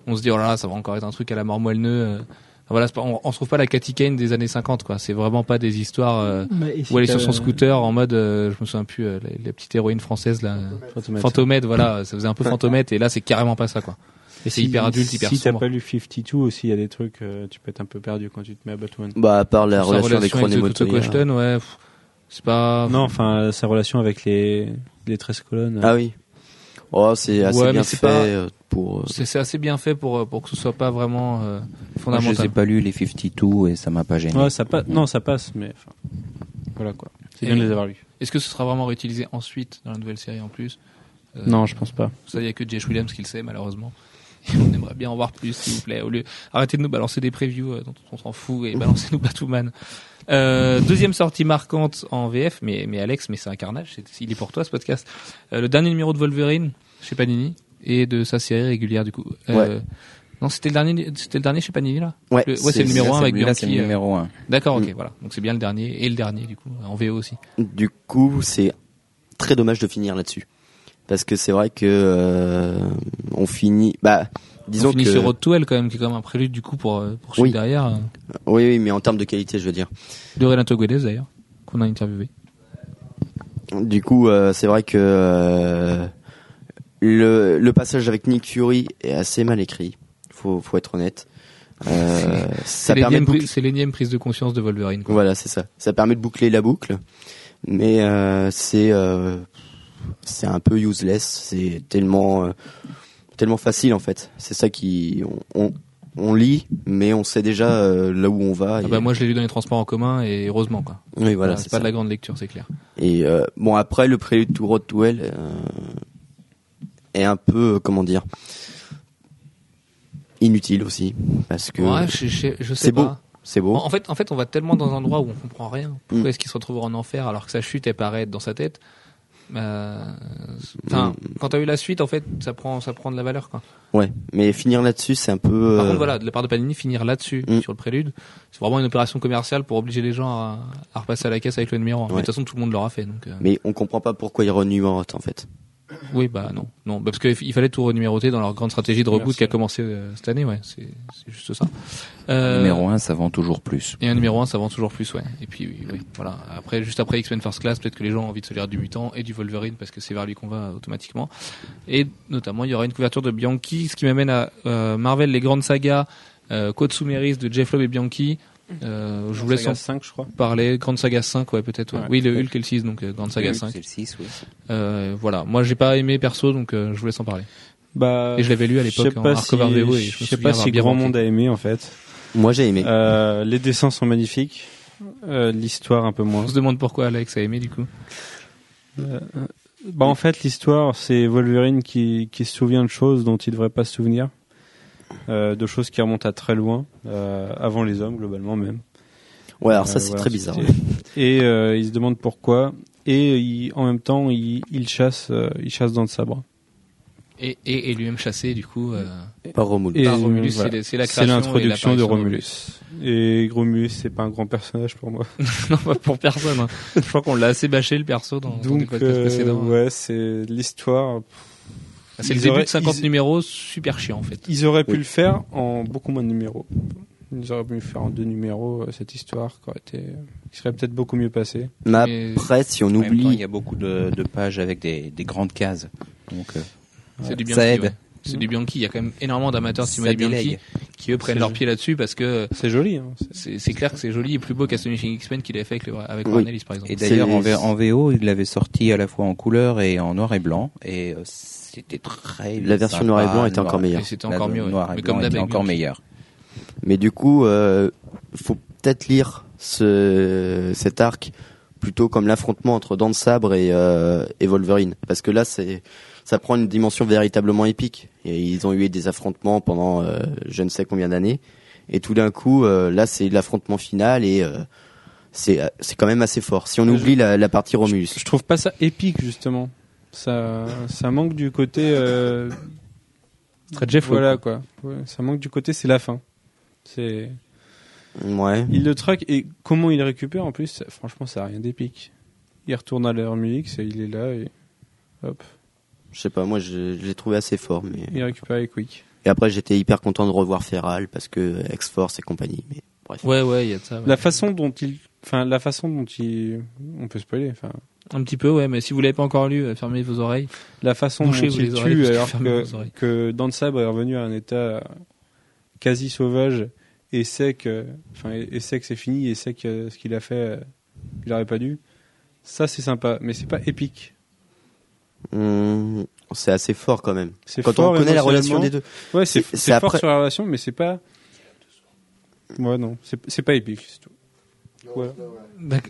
On se dit oh là là, ça va encore être un truc à la mort moelle-neu. Euh. Voilà, on, on se trouve pas la Cathy Kane des années 50 quoi. C'est vraiment pas des histoires euh, où elle est sur son scooter en mode, euh, je me souviens plus, euh, la, la petite héroïne française là. Fantomètre, voilà, ça faisait un peu fantomètre et là c'est carrément pas ça quoi. Et c'est hyper adulte, hyper Si t'as pas lu 52 aussi, il y a des trucs, euh, tu peux être un peu perdu quand tu te mets à Batman. Bah, à part la Sa relation, avec Montoya. Question, ouais, pff, c'est pas. Non, enfin, sa relation avec les, les 13 colonnes. Ah oui. Oh, c'est assez Ouais, mais bien c'est fait pas- euh, pour. euh, C'est assez bien fait pour euh, pour que ce soit pas vraiment euh, Moi, je les fondamental. ai pas lus les 52 et ça m'a pas gêné. Ouais, ça passe. Non, ça passe, mais enfin, voilà quoi. C'est bien de les avoir lus. Est-ce que ce sera vraiment réutilisé ensuite dans la nouvelle série en plus? Euh, Non, je pense pas. Ça, il y a que Jess Williams qui le sait malheureusement. Et on aimerait bien en voir plus, s'il vous plaît. Au lieu, arrêtez de nous balancer des previews euh, dont on s'en fout et balancez-nous Batwoman. Euh, deuxième sortie marquante en VF, mais mais Alex, mais c'est un carnage. il est pour toi ce podcast. Euh, le dernier numéro de Wolverine chez Panini et de sa série régulière du coup. Euh, Non, c'était le dernier, c'était le dernier chez Panini là. Ouais, ouais, c'est le numéro Là, un avec celui-là, c'est le Bianchi, euh. numéro 1. D'accord, ok, Mm. voilà. Donc c'est bien le dernier et le dernier du coup en VO aussi. Du coup, c'est très dommage de finir là-dessus. Parce que c'est vrai que euh, on finit. Bah, disons on finit que. sur Road to Hell quand même, qui est quand même un prélude du coup pour pour celui Oui. derrière. euh, Oui, oui, mais en termes de qualité, je veux dire. de Renato Guedes d'ailleurs, qu'on a interviewé. Du coup, euh, c'est vrai que le, le passage avec Nick Fury est assez mal écrit. Faut, faut être honnête. Euh, C'est l'énième, boucler- prise de conscience de Wolverine. Quoi. Voilà, c'est ça. Ça permet de boucler la boucle, mais euh, c'est euh, c'est un peu useless. C'est tellement tellement facile en fait. C'est ça qui on, on, on lit, mais on sait déjà là où on va. Ah bah moi je l'ai lu dans les transports en commun et heureusement quoi. oui, voilà, c'est c'est pas ça. de la grande lecture, c'est clair. Et bon, après le prélude to Road to Hell est un peu euh, comment dire inutile aussi parce que Ouais, je, je, je sais c'est beau, c'est beau. En fait, en fait, on va tellement dans un endroit où on comprend rien. Pourquoi Mm. est-ce qu'il se retrouve en enfer alors que sa chute elle paraît être dans sa tête? Euh, Enfin, Mm. quand t'as eu la suite, en fait, ça prend, ça prend de la valeur quoi. Ouais, mais finir là-dessus, c'est un peu. Par euh, contre, voilà, de la part de Panini, finir là-dessus, Mm. sur le prélude, c'est vraiment une opération commerciale pour obliger les gens à, à repasser à la caisse avec le numéro. un. Mais De Ouais. toute façon, tout le monde l'aura fait. Donc, euh, Mais on comprend pas pourquoi ils renumérotent en fait. Oui, bah non, non, bah, parce qu'il fallait tout renuméroter dans leur grande stratégie de reboot Merci. qui a commencé euh, cette année. Ouais, c'est c'est juste ça. Euh, Numéro 1, ça vend toujours plus. Et un numéro 1, ça vend toujours plus, ouais. Et puis, oui, oui, voilà. Après, juste après X-Men First Class, peut-être que les gens ont envie de se lire du Mutant et du Wolverine parce que c'est vers lui qu'on va automatiquement. Et notamment, il y aura une couverture de Bianchi, ce qui m'amène à euh, Marvel, les grandes sagas, euh, Code Sumeris de Jeff Loeb et Bianchi. Euh, je vous laisse en 5, je crois. parler. Grande saga 5, ouais, peut-être. ouais. Ouais. Oui, le Hulk et le 6, donc euh, Grande saga 5. C'est le 6, oui. Euh, voilà. Moi, j'ai pas aimé perso, donc euh, je vous laisse en parler. Bah, Et je l'avais lu à l'époque en hardcover si- VO et je sais pas si grand monde a aimé en fait. Moi, j'ai aimé. Euh, les dessins sont magnifiques, euh, l'histoire un peu moins. On se demande pourquoi Alex a aimé, du coup. Euh, bah en fait l'histoire c'est Wolverine qui, qui se souvient de choses dont il devrait pas se souvenir, de choses qui remontent à très loin, euh, avant les hommes globalement même. Ouais, alors ça Euh, c'est voilà, très bizarre. Et euh, il se demande pourquoi. Et il- en même temps il, il chasse euh, il chasse dans le sabre. Et, et, et lui-même chassé, du coup. euh, Pas Romulus. Et Par Romulus, voilà. c'est- l'introduction de Romulus. Et Romulus c'est pas un grand personnage pour moi. non, pas pour personne. hein. Je crois qu'on l'a assez bâché le perso dans, dans Donc podcasts euh, précédents. ouais c'est l'histoire. C'est le début auraient- de 50 ils- numéros super chiant en fait. Ils auraient pu Oui. le faire en beaucoup moins de numéros. Ils auraient pu le faire en deux numéros, euh, cette histoire, qui, aurait été, qui serait peut-être beaucoup mieux passée. Mais après, si on temps, il oublie, y a beaucoup de, de pages avec des, des grandes cases. Donc, euh, C'est du ça Bianchi. aide. C'est du Bianchi. Il y a quand même énormément d'amateurs de Simone Bianchi qui eux prennent leur pied là-dessus parce que C'est joli. Hein. c'est- clair que c'est joli et plus beau qu'Astonishing X-Men qu'il avait fait avec, le, avec Oui. Warren Ellis par exemple. Et d'ailleurs, en, VO, il l'avait sorti à la fois en couleur et en noir et blanc. Et euh, c'était très La version sympa. noir et blanc était encore meilleure. C'était encore mieux. Noir et Mais blanc comme était encore meilleur. mais du coup, euh, faut peut-être lire ce, cet arc plutôt comme l'affrontement entre Dents de Sabre et, euh, et Wolverine, parce que là, c'est ça prend une dimension véritablement épique. Et ils ont eu des affrontements pendant euh, je ne sais combien d'années, et tout d'un coup, euh, là, c'est l'affrontement final et euh, c'est c'est quand même assez fort. Si on Je- oublie la, la partie Romulus. Je trouve pas ça épique, justement. Ça, ça manque du côté. Euh, Très Jeff Voilà, quoi. Ouais, ça manque du côté, c'est la fin. C'est. Ouais. Il le traque et comment il le récupère en plus, ça- franchement, ça a rien d'épique. Il retourne à l'heure musique, il est là et hop, Je sais pas, moi, je, je l'ai trouvé assez fort, mais. il récupère avec Quick. Et après, j'étais hyper content de revoir Feral parce que X-Force et compagnie. Mais bref. Ouais, ouais, il y a de ça. ouais. La façon dont il, enfin, la façon dont il, on peut spoiler, enfin, Un petit peu, ouais, mais si vous l'avez pas encore lu, euh, fermez vos oreilles. La façon dont il les tue, que alors que, que Dan Sabre est revenu à un état quasi sauvage et sait que, enfin, et et sait que c'est fini et sait que ce qu'il a fait, euh, il aurait pas dû. Ça, c'est sympa, mais c'est pas épique. Hum, c'est assez fort quand même. Quand fort on connaît la relation des deux. Ouais, c'est C'est- c'est c'est fort après- sur la relation, mais c'est pas. Ouais, non, c'est c'est pas épique, c'est tout.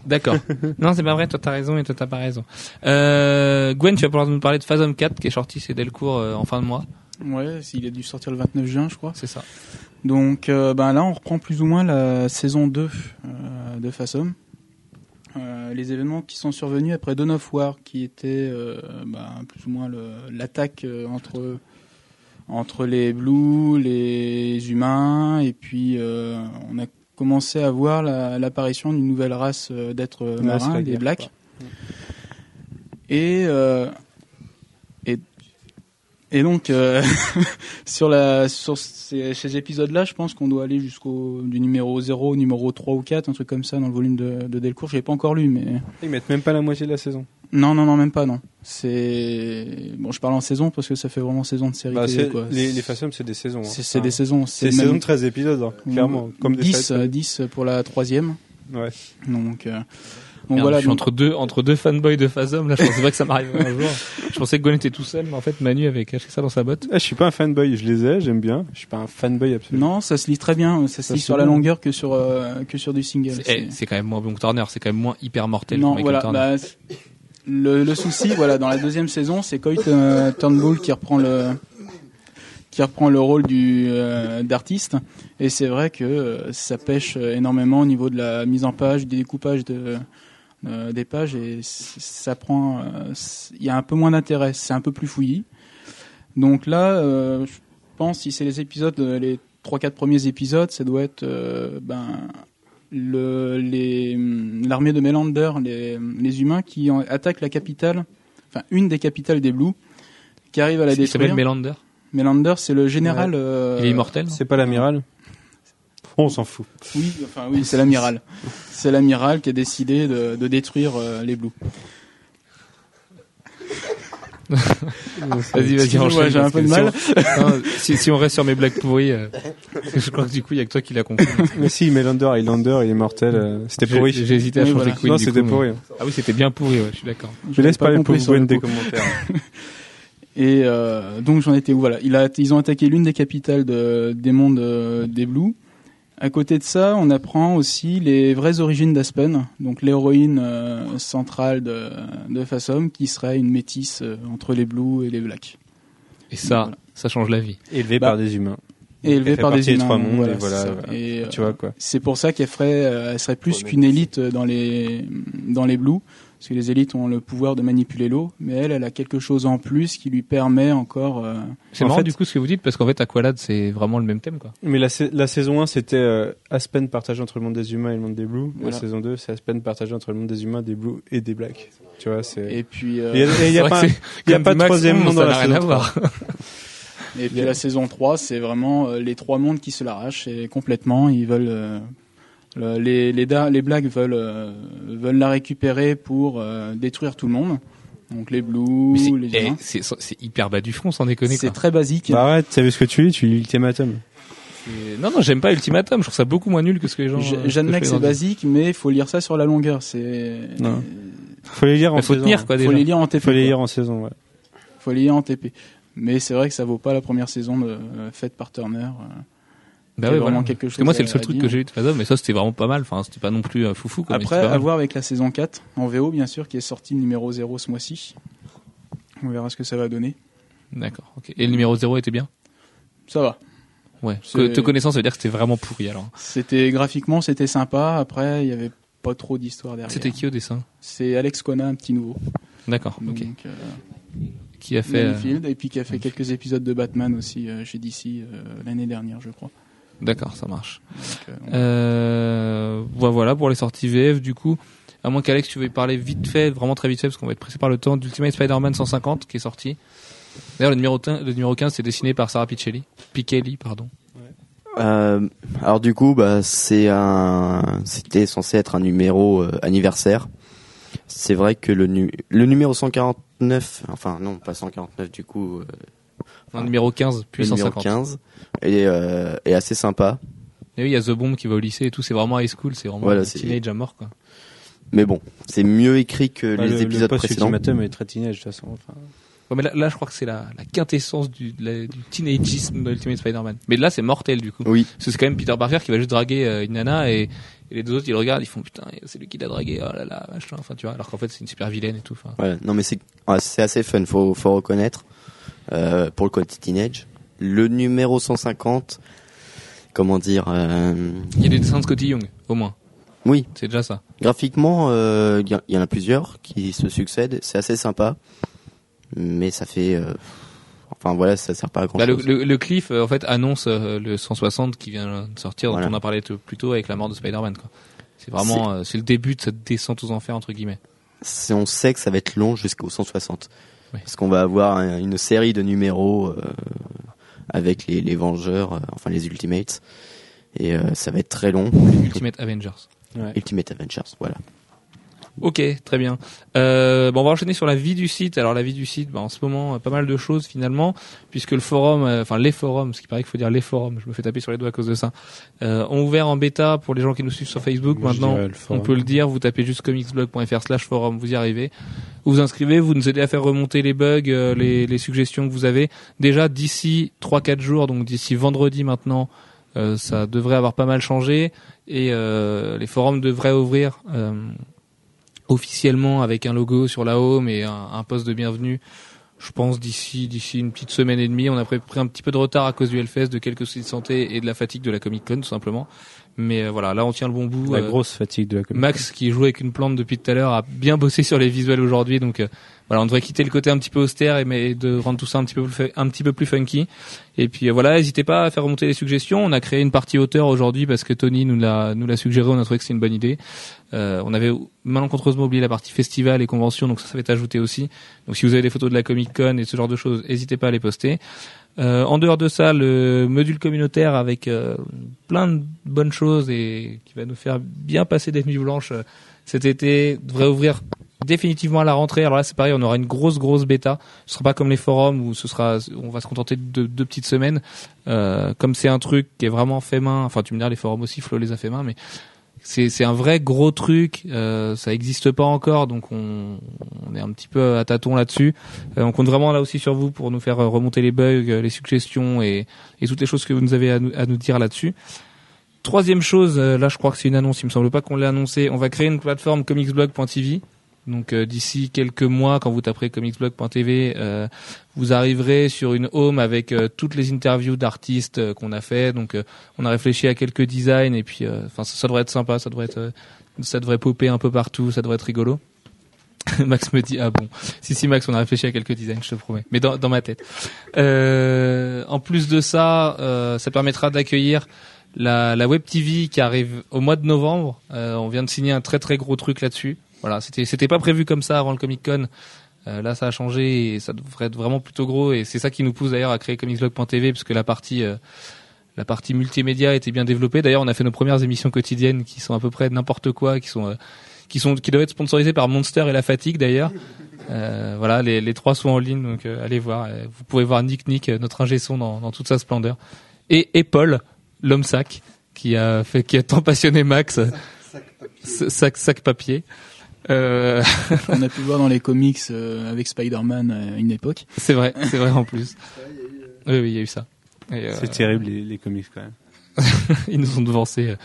D'accord. non, c'est pas vrai, toi t'as raison et toi t'as pas raison. Euh, Gwen, tu vas pouvoir nous parler de Phasm 4 qui est sorti chez Delcourt euh, en fin de mois. Ouais, il a dû sortir le 29 juin, je crois. C'est ça. Donc euh, ben là, on reprend plus ou moins la saison 2 euh, de Fasom. Euh, les événements qui sont survenus après Dawn of War, qui était euh, ben, plus ou moins l'attaque euh, entre entre les Blues, les humains, et puis euh, on a commencé à voir la- l'apparition d'une nouvelle race d'êtres marins, guerre, Blacks. euh, et, et donc, euh, sur, la, sur ces, ces épisodes-là, je pense qu'on doit aller jusqu'au du numéro 0 au numéro 3 ou 4, un truc comme ça dans le volume de, de Delcourt. Je l'ai pas encore lu, mais... Ils mettent même pas la moitié de la saison. Non, non, non, même pas, non. C'est... Bon, je parle en saison parce que ça fait vraiment saison de série Bah, télé, quoi. les, les c'est des saisons. hein. C'est Enfin, des saisons. C'est même- saisons de 13 épisodes, hein, clairement. Comme des 10, Fassum. euh, 10 pour la troisième. Ouais. Donc, euh, donc Merde, voilà. je suis donc- entre deux, entre deux fanboys de Phasm, là je pensais pas que ça m'arriverait un jour. Je pensais que Gwen était tout seul, mais en fait Manu avait caché ça dans sa botte. Ah, je suis pas un fanboy, je les ai, j'aime bien. Je suis pas un fanboy absolu. Non, ça se lit très bien. Ça se Ça lit se sur la longueur que sur, euh, que sur du single. C'est C'est- eh, c'est quand même moins bon que Turner, c'est quand même moins hyper mortel Non, que Michael voilà. Turner. bah, le, le souci, voilà, dans la deuxième saison, c'est Coit euh, Turnbull qui reprend le qui reprend le rôle du euh, d'artiste. Et c'est vrai que euh, ça pêche énormément au niveau de la mise en page, du découpage de euh, des pages, et ça prend. euh, Il y a un peu moins d'intérêt. C'est un peu plus fouillis. Donc là, euh, je pense si c'est les épisodes, les trois quatre premiers épisodes, ça doit être euh, ben le, les, l'armée de Melander, les, les humains qui en- attaquent la capitale, enfin une des capitales des Blues, qui arrive à la Il s'appelle détruire. Melander? Melander, c'est le général. euh, Il est immortel. C'est pas l'amiral On s'en fout. Oui, enfin oui, c'est l'amiral. C'est l'amiral qui a décidé de, de détruire euh, les Blues. Vas-y, vas-y, enchaîne. j'ai un peu de si mal. on- non, si, si on reste sur mes blagues pourries, euh, je crois que du coup il y a que toi qui l'as compris. Mais si, Melander, Highlander, il est mortel. euh, C'était pourri. j'ai hésité à Oui, changer voilà. Queen. Non, c'était mais- pourri. Ah oui, c'était bien pourri, ouais, je suis d'accord. Je laisse pas parler compris pour sur le Gwen des commentaires. Et euh, donc j'en étais où Voilà, il a, ils ont attaqué l'une des capitales de, des mondes euh, des Blues. À côté de ça, on apprend aussi les vraies origines d'Aspen, donc l'héroïne euh, centrale de, de Fasom, qui serait une métisse euh, entre les Blues et les Blacks. Et ça, Voilà. ça change la vie. Élevé Bah, par des humains. Et élevée par des humains. trois mondes, c'est voilà, ça. voilà. Et, euh, Tu vois quoi. C'est pour ça qu'elle ferait, euh, elle serait plus qu'une élite dans les dans les Blues, parce que les élites ont le pouvoir de manipuler l'eau, mais elle, elle a quelque chose en plus qui lui permet encore. euh, C'est En marrant fait- du coup ce que vous dites parce qu'en fait Aqualad c'est vraiment le même thème quoi. Mais la, sa- la saison 1, c'était euh, Aspen partagé entre le monde des humains et le monde des Blues. Voilà. La saison 2, c'est Aspen partagé entre le monde des humains, des Blues et des Blacks. Tu vois, c'est. et puis euh, Il y a, pas, y a de Max, troisième monde dans ça la n'a rien saison à voir. Et puis la saison 3, c'est vraiment euh, les trois mondes qui se l'arrachent et complètement. Ils veulent euh, le- les les, da- les Blacks veulent euh, veulent la récupérer pour euh, détruire tout le monde. Donc les Blues, c'est- les eh, humains. C'est hyper bas du front sans déconner C'est très basique. Bah arrête, t'as vu ce que tu lis, tu lis Ultimatum. Non non j'aime pas Ultimatum, je trouve ça beaucoup moins nul que ce que les gens. J'admets que c'est basique, mais il faut lire ça sur la longueur. C'est. Faut les lire en faut saison. tenir quoi faut les lire en TP. Faut les lire en saison, ouais. faut les lire en TP. Mais c'est vrai que ça vaut pas la première saison de, euh, faite par Turner. euh. Bah ouais, vraiment voilà. quelque Parce que chose moi c'est le seul truc dire. que j'ai eu de Phasm mais ça c'était vraiment pas mal. Enfin c'était pas non plus euh, foufou quoi. mais Après, à voir avec la saison 4, en VO bien sûr, qui est sortie le numéro 0 ce mois-ci. On verra ce que ça va donner. D'accord. ok. Et le numéro 0 était bien? Ça va. Ouais. Que, te connaissant ça veut dire que c'était vraiment pourri alors. C'était graphiquement, c'était sympa. Après, il y avait pas trop d'histoire derrière. C'était qui au dessin? C'est Alex Kona, un petit nouveau. D'accord. Ok. euh, Qui a fait. euh, et puis qui a fait quelques épisodes de Batman aussi euh, chez DC euh, l'année dernière, je crois. D'accord, ça marche. Donc, euh, Euh, voilà, pour les sorties VF du coup. À moins qu'Alex tu veuilles parler vite fait, vraiment très vite fait parce qu'on va être pressé par le temps d'Ultimate Spider-Man 150 qui est sorti. D'ailleurs le numéro 15, le numéro 15 c'est dessiné par Sarah Pichelli. Pichelli, pardon. Euh, alors du coup, bah, c'est un, c'était censé être un numéro euh, anniversaire. C'est vrai que le, nu- le numéro 149, enfin non, pas 149 du coup, euh, Un numéro 15, puis le numéro 150. 15, est, euh, assez sympa. Et oui, il y a The Bomb qui va au lycée et tout, c'est vraiment high school, c'est vraiment Voilà, teenage à mort, quoi. Mais bon, c'est mieux écrit que Bah, les le, épisodes le précédents. post-ultimatum est très teenage de toute façon. Enfin, Ouais, mais là, là, je crois que c'est la, la quintessence du, la- du teenagisme de Ultimate Spider-Man. Mais là, c'est mortel, du coup. Oui, Parce que c'est quand même Peter Parker qui va juste draguer euh, une nana et, et les deux autres, ils le regardent, ils font putain, c'est lui qui l'a dragué, oh là là, machin. Enfin, tu vois, alors qu'en fait, c'est une super vilaine et tout. Enfin, voilà. Non mais c'est ouais, c'est assez fun, faut faut reconnaître euh, pour le côté teenage. Le numéro 150, comment dire euh, il y a des dessins de Scotty Young, au moins. Oui, C'est déjà ça. graphiquement, euh, il y, il y en a plusieurs qui se succèdent. C'est assez sympa, mais ça fait, euh, enfin voilà, ça sert pas à grand Bah, le, chose. le, le cliff, euh, en fait, annonce euh, le 160 qui vient de sortir, dont Voilà. on a parlé plus tôt avec la mort de Spider-Man. C'est vraiment, euh, c'est le début de cette descente aux enfers, entre guillemets. On sait que ça va être long jusqu'au 160. Oui. Parce qu'on va avoir un- une série de numéros euh, avec les, les Vengeurs, euh, enfin les Ultimates. Et euh, ça va être très long. Ultimate Avengers. ouais. Ultimate Avengers, voilà. Ok, très bien. Euh, bon, on va enchaîner sur la vie du site. Alors la vie du site, bah, en ce moment, pas mal de choses finalement, puisque le forum, euh, enfin les forums, ce qui paraît qu'il faut dire les forums, je me fais taper sur les doigts à cause de ça, euh, ont ouvert en bêta pour les gens qui nous suivent sur Facebook. Moi, Maintenant, on peut le dire, vous tapez juste comicsblog.fr slash forum, vous y arrivez. Vous vous inscrivez, vous nous aidez à faire remonter les bugs, euh, les, les suggestions que vous avez. Déjà d'ici 3-4 jours, donc d'ici vendredi maintenant, euh, ça devrait avoir pas mal changé et euh, les forums devraient ouvrir euh, officiellement avec un logo sur la home et un, poste de bienvenue. Je pense d'ici d'ici une petite semaine et demie. On a pris pris un petit peu de retard à cause du Hellfest, de quelques soucis de santé et de la fatigue de la Comic Con tout simplement. Mais euh, voilà, là on tient le bon bout. La Euh, grosse fatigue de la. Max qui joue avec une plante depuis tout à l'heure a bien bossé sur les visuels aujourd'hui donc euh, voilà on devrait quitter le côté un petit peu austère et mais de rendre tout ça un petit peu plus, un petit peu plus funky et puis euh, voilà n'hésitez pas à faire remonter les suggestions on a créé une partie auteur aujourd'hui parce que Tony nous l'a nous l'a suggéré on a trouvé que c'est une bonne idée euh, on avait malencontreusement oublié la partie festival et convention donc ça ça va être ajouté aussi donc si vous avez des photos de la Comic Con et ce genre de choses n'hésitez pas à les poster euh, en dehors de ça, le module communautaire avec euh, plein de bonnes choses et qui va nous faire bien passer des nuits blanches euh, cet été devrait ouvrir définitivement à la rentrée. Alors là, c'est pareil, on aura une grosse grosse bêta. Ce sera pas comme les forums où ce sera, on va se contenter de deux petites semaines. Euh, comme c'est un truc qui est vraiment fait main. Enfin, tu me diras, les forums aussi, Flo les a fait main, mais c'est un vrai gros truc. Euh, ça existe pas encore, donc on, est un petit peu à tâtons là-dessus. Euh, on compte vraiment là aussi sur vous pour nous faire euh, remonter les bugs, les suggestions et, toutes les choses que vous avez à nous, à nous dire là-dessus. Troisième chose, là je crois que c'est une annonce, il me semble pas qu'on l'ait annoncé. On va créer une plateforme comicsblog.tv. Donc euh, d'ici quelques mois, quand vous taperez comicsblog.tv, euh, vous arriverez sur une home avec euh, toutes les interviews d'artistes euh, qu'on a fait. Donc euh, on a réfléchi à quelques designs et puis, enfin ça, devrait être sympa, ça devrait être, ça devrait popper un peu partout, ça devrait être rigolo. Max me dit ah bon. Si si Max on a réfléchi à quelques designs je te promets. Mais dans, dans ma tête. En plus de ça ça permettra d'accueillir la, la web TV qui arrive au mois de novembre. On vient de signer un très très gros truc là-dessus voilà c'était c'était pas prévu comme ça avant le Comic Con Euh, là ça a changé et ça devrait être vraiment plutôt gros et c'est ça qui nous pousse d'ailleurs à créer comicsblog.tv parce que la partie euh, la partie multimédia était bien développée d'ailleurs on a fait nos premières émissions quotidiennes qui sont à peu près n'importe quoi qui sont euh, qui sont qui doivent être sponsorisés par Monster et la Fatigue d'ailleurs. Euh, voilà, les, les trois sont en ligne, donc euh, allez voir. Euh, Vous pouvez voir Nick Nick, notre ingé son dans, dans toute sa splendeur, et, et Paul, l'homme sac, qui a fait qui a tant passionné Max, sac sac, sac papier. Euh, On a pu voir dans les comics euh, avec Spider-Man à une époque. c'est vrai, c'est vrai en plus. Oui, oui, il y a eu ça. Euh, C'est terrible les, les comics quand même. ils nous ont devancé euh,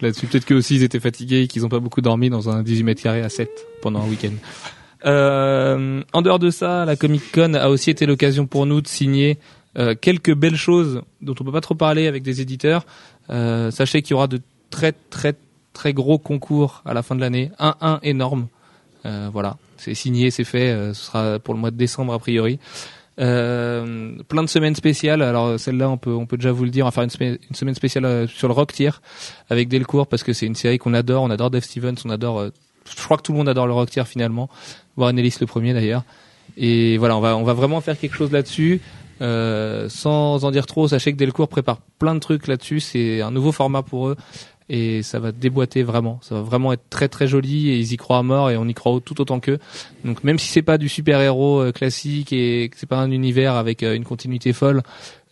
là-dessus. Peut-être qu'eux aussi ils étaient fatigués et qu'ils n'ont pas beaucoup dormi dans un 18 mètres carrés à 7 pendant un week-end. Euh, en dehors de ça, la Comic Con a aussi été l'occasion pour nous de signer euh, quelques belles choses dont on peut pas trop parler avec des éditeurs. Euh, sachez qu'il y aura de très très très gros concours à la fin de l'année, un un énorme. Euh, voilà, c'est signé, c'est fait. euh, ce sera pour le mois de décembre a priori. Euh, plein de semaines spéciales. Alors celle-là, on peut on peut déjà vous le dire. On va faire une semaine spéciale euh, sur le Rock Tier avec Delcourt parce que c'est une série qu'on adore. On adore Dave Stevens, on adore. euh, je crois que tout le monde adore le Rock Tier finalement. Warren Ellis le premier d'ailleurs. Et voilà, on va on va vraiment faire quelque chose là-dessus. Euh, sans en dire trop, sachez que Delcourt prépare plein de trucs là-dessus. C'est un nouveau format pour eux et ça va déboîter vraiment. Ça va vraiment être très très joli et ils y croient à mort et on y croit tout autant qu'eux. Donc même si c'est pas du super héros classique et que c'est pas un univers avec euh, une continuité folle,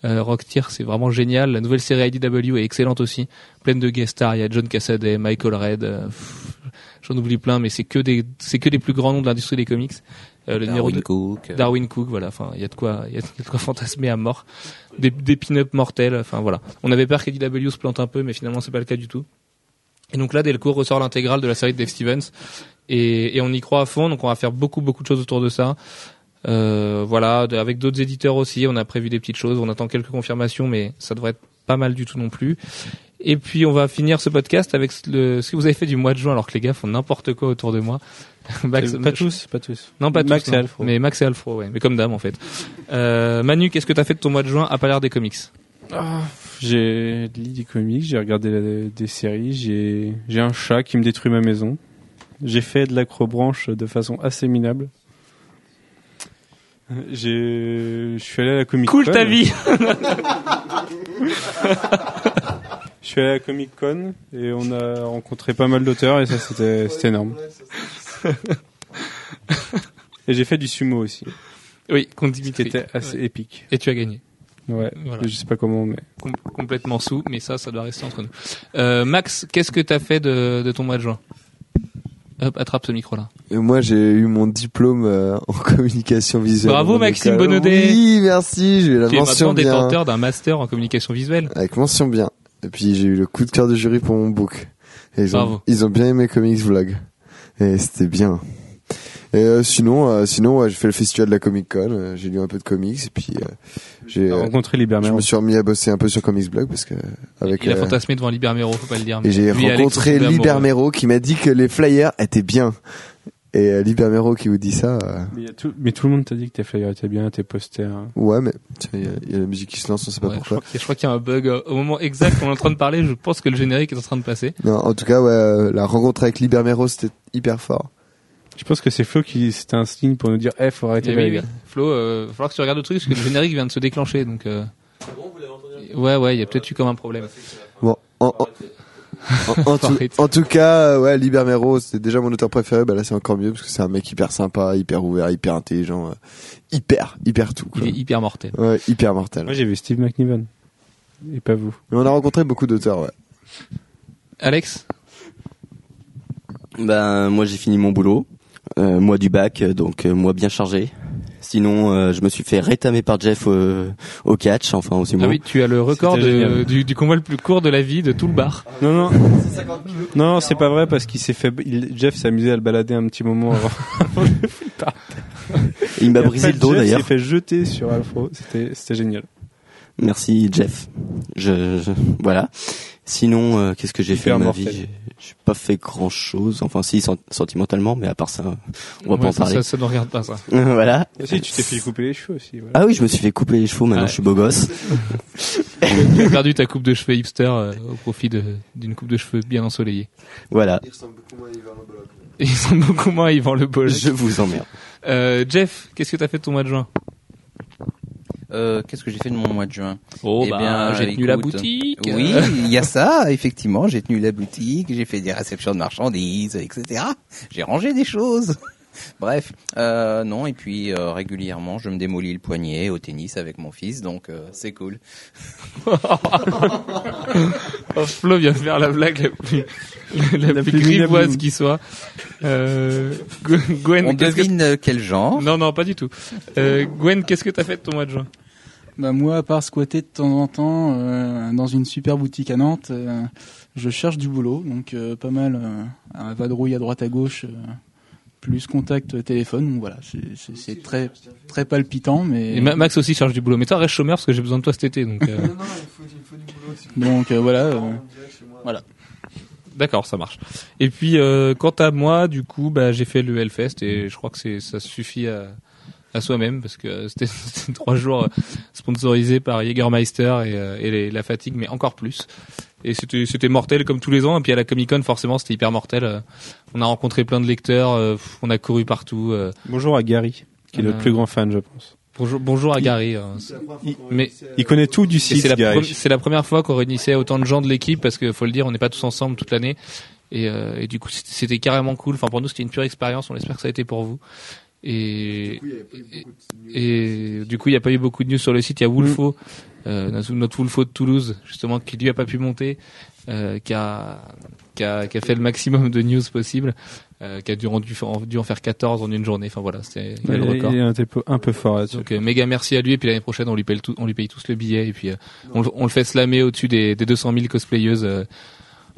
euh, Rocketeer c'est vraiment génial. La nouvelle série IDW est excellente aussi, pleine de guest stars. Il y a John Cassaday, Michael Red, euh, j'en oublie plein, mais c'est que des c'est que des plus grands noms de l'industrie des comics. Euh, le Darwin Cook. euh, Darwin Cook, voilà. Enfin, il y a de quoi, il y a de quoi fantasmer à mort. Des, des pin-up mortels. Enfin, voilà. On avait peur qu'IDW se plante un peu, mais finalement, c'est pas le cas du tout. Et donc là, Delcourt ressort l'intégrale de la série de Dave Stevens, et, et on y croit à fond. Donc on va faire beaucoup, beaucoup de choses autour de ça. Euh, voilà, avec d'autres éditeurs aussi, on a prévu des petites choses. On attend quelques confirmations, mais ça devrait être pas mal du tout non plus. Et puis on va finir ce podcast avec le, ce que vous avez fait du mois de juin, alors que les gars font n'importe quoi autour de moi. Max- pas tous, pas tous. non, pas Max tous, et non. Alfro. Mais Max et Alfro, ouais. Mais comme dame, en fait. Euh, Manu, qu'est-ce que t'as fait de ton mois de juin à pas l'air des comics J'ai lu des comics, j'ai regardé la- des séries, j'ai j'ai un chat qui me détruit ma maison. J'ai fait de l'acrobranche de façon assez minable. J'ai, je suis allé à la Comic Con. Cool ta vie Je suis allé à la Comic Con et on a rencontré pas mal d'auteurs et ça c'était c'était énorme. Et j'ai fait du sumo aussi, Oui, qui était assez Ouais. épique. Et tu as gagné. Ouais. Voilà. Je sais pas comment, mais Com- complètement sous, mais ça, ça doit rester entre nous. Euh, Max, qu'est-ce que t'as fait de, de ton mois de juin? Hop, attrape ce micro-là. Et moi, j'ai eu mon diplôme euh, en communication visuelle. Bravo, Maxime. Bonaudet. Oui, merci. J'ai eu la tu es mention maintenant bien. détenteur d'un master en communication visuelle. Avec mention bien. Et puis j'ai eu le coup de cœur de jury pour mon book. Et ils ont, Bravo. ils ont bien aimé Comics Vlog. Et c'était bien. Et euh, sinon, euh, sinon, ouais, j'ai fait le festival de la Comic Con. euh, j'ai lu un peu de comics et puis euh, j'ai, euh, rencontré je Liberman. me suis remis à bosser un peu sur Comics Blog parce que avec Il a euh, fantasmé devant Libermero, faut pas le dire. mais et j'ai rencontré sont tombés Liber amoureux. Mero qui m'a dit que les flyers étaient bien. Et euh, Liber Mero qui vous dit ça, euh, Mais, il y a tout, mais tout le monde t'a dit que tes flyers étaient bien, tes posters. hein. ouais, mais tiens, il y, a- il y a la musique qui se lance, on sait pas Ouais, je pourquoi. crois qu'il y a- je crois qu'il y a un bug. euh, Au moment exact où on est en train de parler, je pense que le générique est en train de passer. Non, en tout cas, ouais, euh, la rencontre avec Liber Mero, c'était hyper fort. Je pense que c'est Flo qui, c'était un signe pour nous dire, eh, faut arrêter Eh là, oui, les oui. gars. Flo, euh, va falloir que tu regardes le truc parce que le générique vient de se déclencher, donc. Euh... Ouais, ouais, il y a peut-être eu comme un problème. Bon, en, en, en- en tout, Arrête. en tout cas, euh, ouais, Liber Mero, c'était déjà mon auteur préféré. Bah là, c'est encore mieux parce que c'est un mec hyper sympa, hyper ouvert, hyper intelligent, euh, hyper, hyper tout. Il Quoi. est hyper mortel. Ouais, hyper mortel. Moi, j'ai vu Steve McNiven. Et pas vous. Mais on a rencontré beaucoup d'auteurs, ouais. Alex, Ben moi j'ai fini mon boulot, euh, moi du bac, donc euh, moi bien chargé. Sinon euh, je me suis fait rétamer par Jeff euh, au catch, enfin au sumo. ah oui, tu as le record de, du, du combat le plus court de la vie de tout le bar. Non, non. Non, c'est pas vrai parce qu'il s'est fait, il- Jeff s'est amusé à le balader un petit moment avant. Il m'a brisé le dos d'ailleurs. s'est fait jeter sur Alfro. C'était, c'était génial. Merci Jeff. Je, je- voilà. Sinon euh, qu'est-ce que j'ai fait de ma mortel. vie J'ai- pas fait grand chose. Enfin si sen- sentimentalement, mais à part ça, on va pas Ouais, en ça, parler. ça, ça ne regarde pas ça. voilà. Si, tu t'es fait couper les cheveux aussi. Voilà. Ah oui, je me suis fait couper les cheveux. Maintenant Ouais. je suis beau gosse. Tu as perdu ta coupe de cheveux hipster euh, au profit de- d'une coupe de cheveux bien ensoleillée. Voilà. Il ressemble beaucoup moins à Yvan Le Bolloc. Sont beaucoup moins Yvan Le Bolloc. Je vous emmerde. Euh, Jeff, qu'est-ce que t'as fait de ton mois de juin? Euh, Qu'est-ce que j'ai fait de mon mois de juin Oh Eh bah, bien, j'ai tenu la boutique. Oui, il y a ça, effectivement. J'ai tenu la boutique, j'ai fait des réceptions de marchandises, etc. J'ai rangé des choses. Bref, euh, non, et puis euh, régulièrement, je me démolis le poignet au tennis avec mon fils, donc euh, c'est cool. Oh, Flo vient de faire la blague la plus, la, La plus plus grivoise qui soit. Euh, Gwen, On qu'est-ce que- devine quel genre Non, non, pas du tout. Euh, Gwen, qu'est-ce que t'as fait de ton mois de juin? Bah moi, à part squatter de temps en temps euh, dans une super boutique à Nantes, euh, je cherche du boulot, donc euh, pas mal euh, à vadrouille à droite à gauche, euh, plus contact téléphone. Donc voilà, c'est- très très palpitant, mais Et Ma- Max aussi cherche du boulot. Mais toi, reste chômeur parce que j'ai besoin de toi cet été. Donc, euh, donc euh, voilà. euh, d'accord, ça marche. Et puis, euh, quant à moi, du coup, bah, j'ai fait le Hellfest et je crois que c'est ça suffit à, à soi-même parce que euh, c'était c'était trois jours euh, sponsorisés par Jägermeister et, euh, et les- la fatigue, mais encore plus. Et c'était c'était mortel comme tous les ans. Et puis à la Comic Con, forcément, c'était hyper mortel. Euh, On a rencontré plein de lecteurs, euh, on a couru partout. euh, Bonjour à Gary, qui est a- le plus grand fan, je pense. Bonjour, bonjour à Gary. hein. Mais Il connaît tout du site, c'est la, la première fois qu'on réunissait autant de gens de l'équipe parce que faut le dire, on n'est pas tous ensemble toute l'année. Et, euh, et du coup, c'était- c'était carrément cool. Enfin, pour nous, c'était une pure expérience. On espère que ça a été pour vous. Et, et du coup, il n'y a pas eu beaucoup de news sur le site. Il y a Wolfo, euh, notre- Wolfo de Toulouse, justement, qui lui a pas pu monter, euh, qui, a, qui, a, qui a fait le maximum de news possible, euh, qui a dû, rendu, dû en faire 14 en une journée. Enfin voilà, c'était il a le Il record. est un peu, un peu fort là-dessus. Donc euh, méga merci à lui et puis l'année prochaine on lui paye tout, on lui paye tous le billet et puis euh, on, le- on le fait slammer au-dessus des, des 200 000 cosplayeuses euh,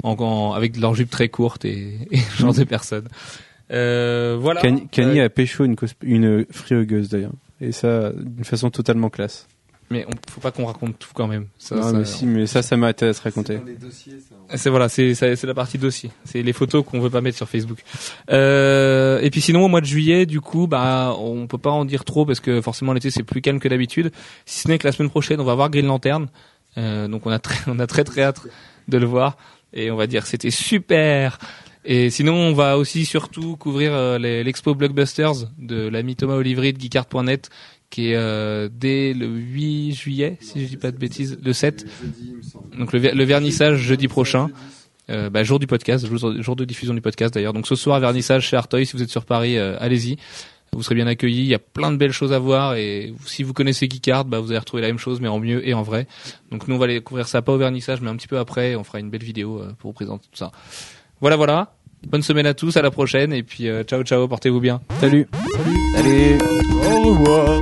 en, en- avec leurs jupes très courtes et, et ce genre de personnes. Euh, voilà. Kanye, Kanye Euh, a pécho une, cosp- une friogueuse d'ailleurs. Et ça, d'une façon totalement classe. mais on, faut pas qu'on raconte tout quand même. Ça, non, ça- mais si, mais ça, ça m'a été à se raconter. C'est voilà, c'est c'est c'est la partie dossier. C'est les photos qu'on veut pas mettre sur Facebook. Euh, et puis sinon au mois de juillet, du coup, bah on peut pas en dire trop parce que forcément l'été c'est plus calme que d'habitude. Si ce n'est que la semaine prochaine, on va voir Green Lantern. Euh, donc on a très on a très très hâte de le voir et on va dire c'était super. Et sinon, on va aussi surtout couvrir euh, l'expo Blockbusters de l'ami Thomas Olivry de geekart.net qui est euh, dès le 8 juillet, si je dis pas de bêtises, le 7. Donc le, ver- le vernissage jeudi prochain. Euh, bah, jour du podcast, jour, de diffusion du podcast d'ailleurs. Donc ce soir, vernissage chez Artois. Si vous êtes sur Paris, euh, allez-y. Vous serez bien accueillis. Il y a plein de belles choses à voir. Et si vous connaissez Geekart, bah, vous allez retrouver la même chose, mais en mieux et en vrai. Donc nous, on va aller couvrir ça pas au vernissage, mais un petit peu après. On fera une belle vidéo euh, pour vous présenter tout ça. Voilà, voilà. Bonne semaine à tous, à la prochaine et puis euh, ciao ciao, portez-vous bien. Salut. Salut. Au revoir.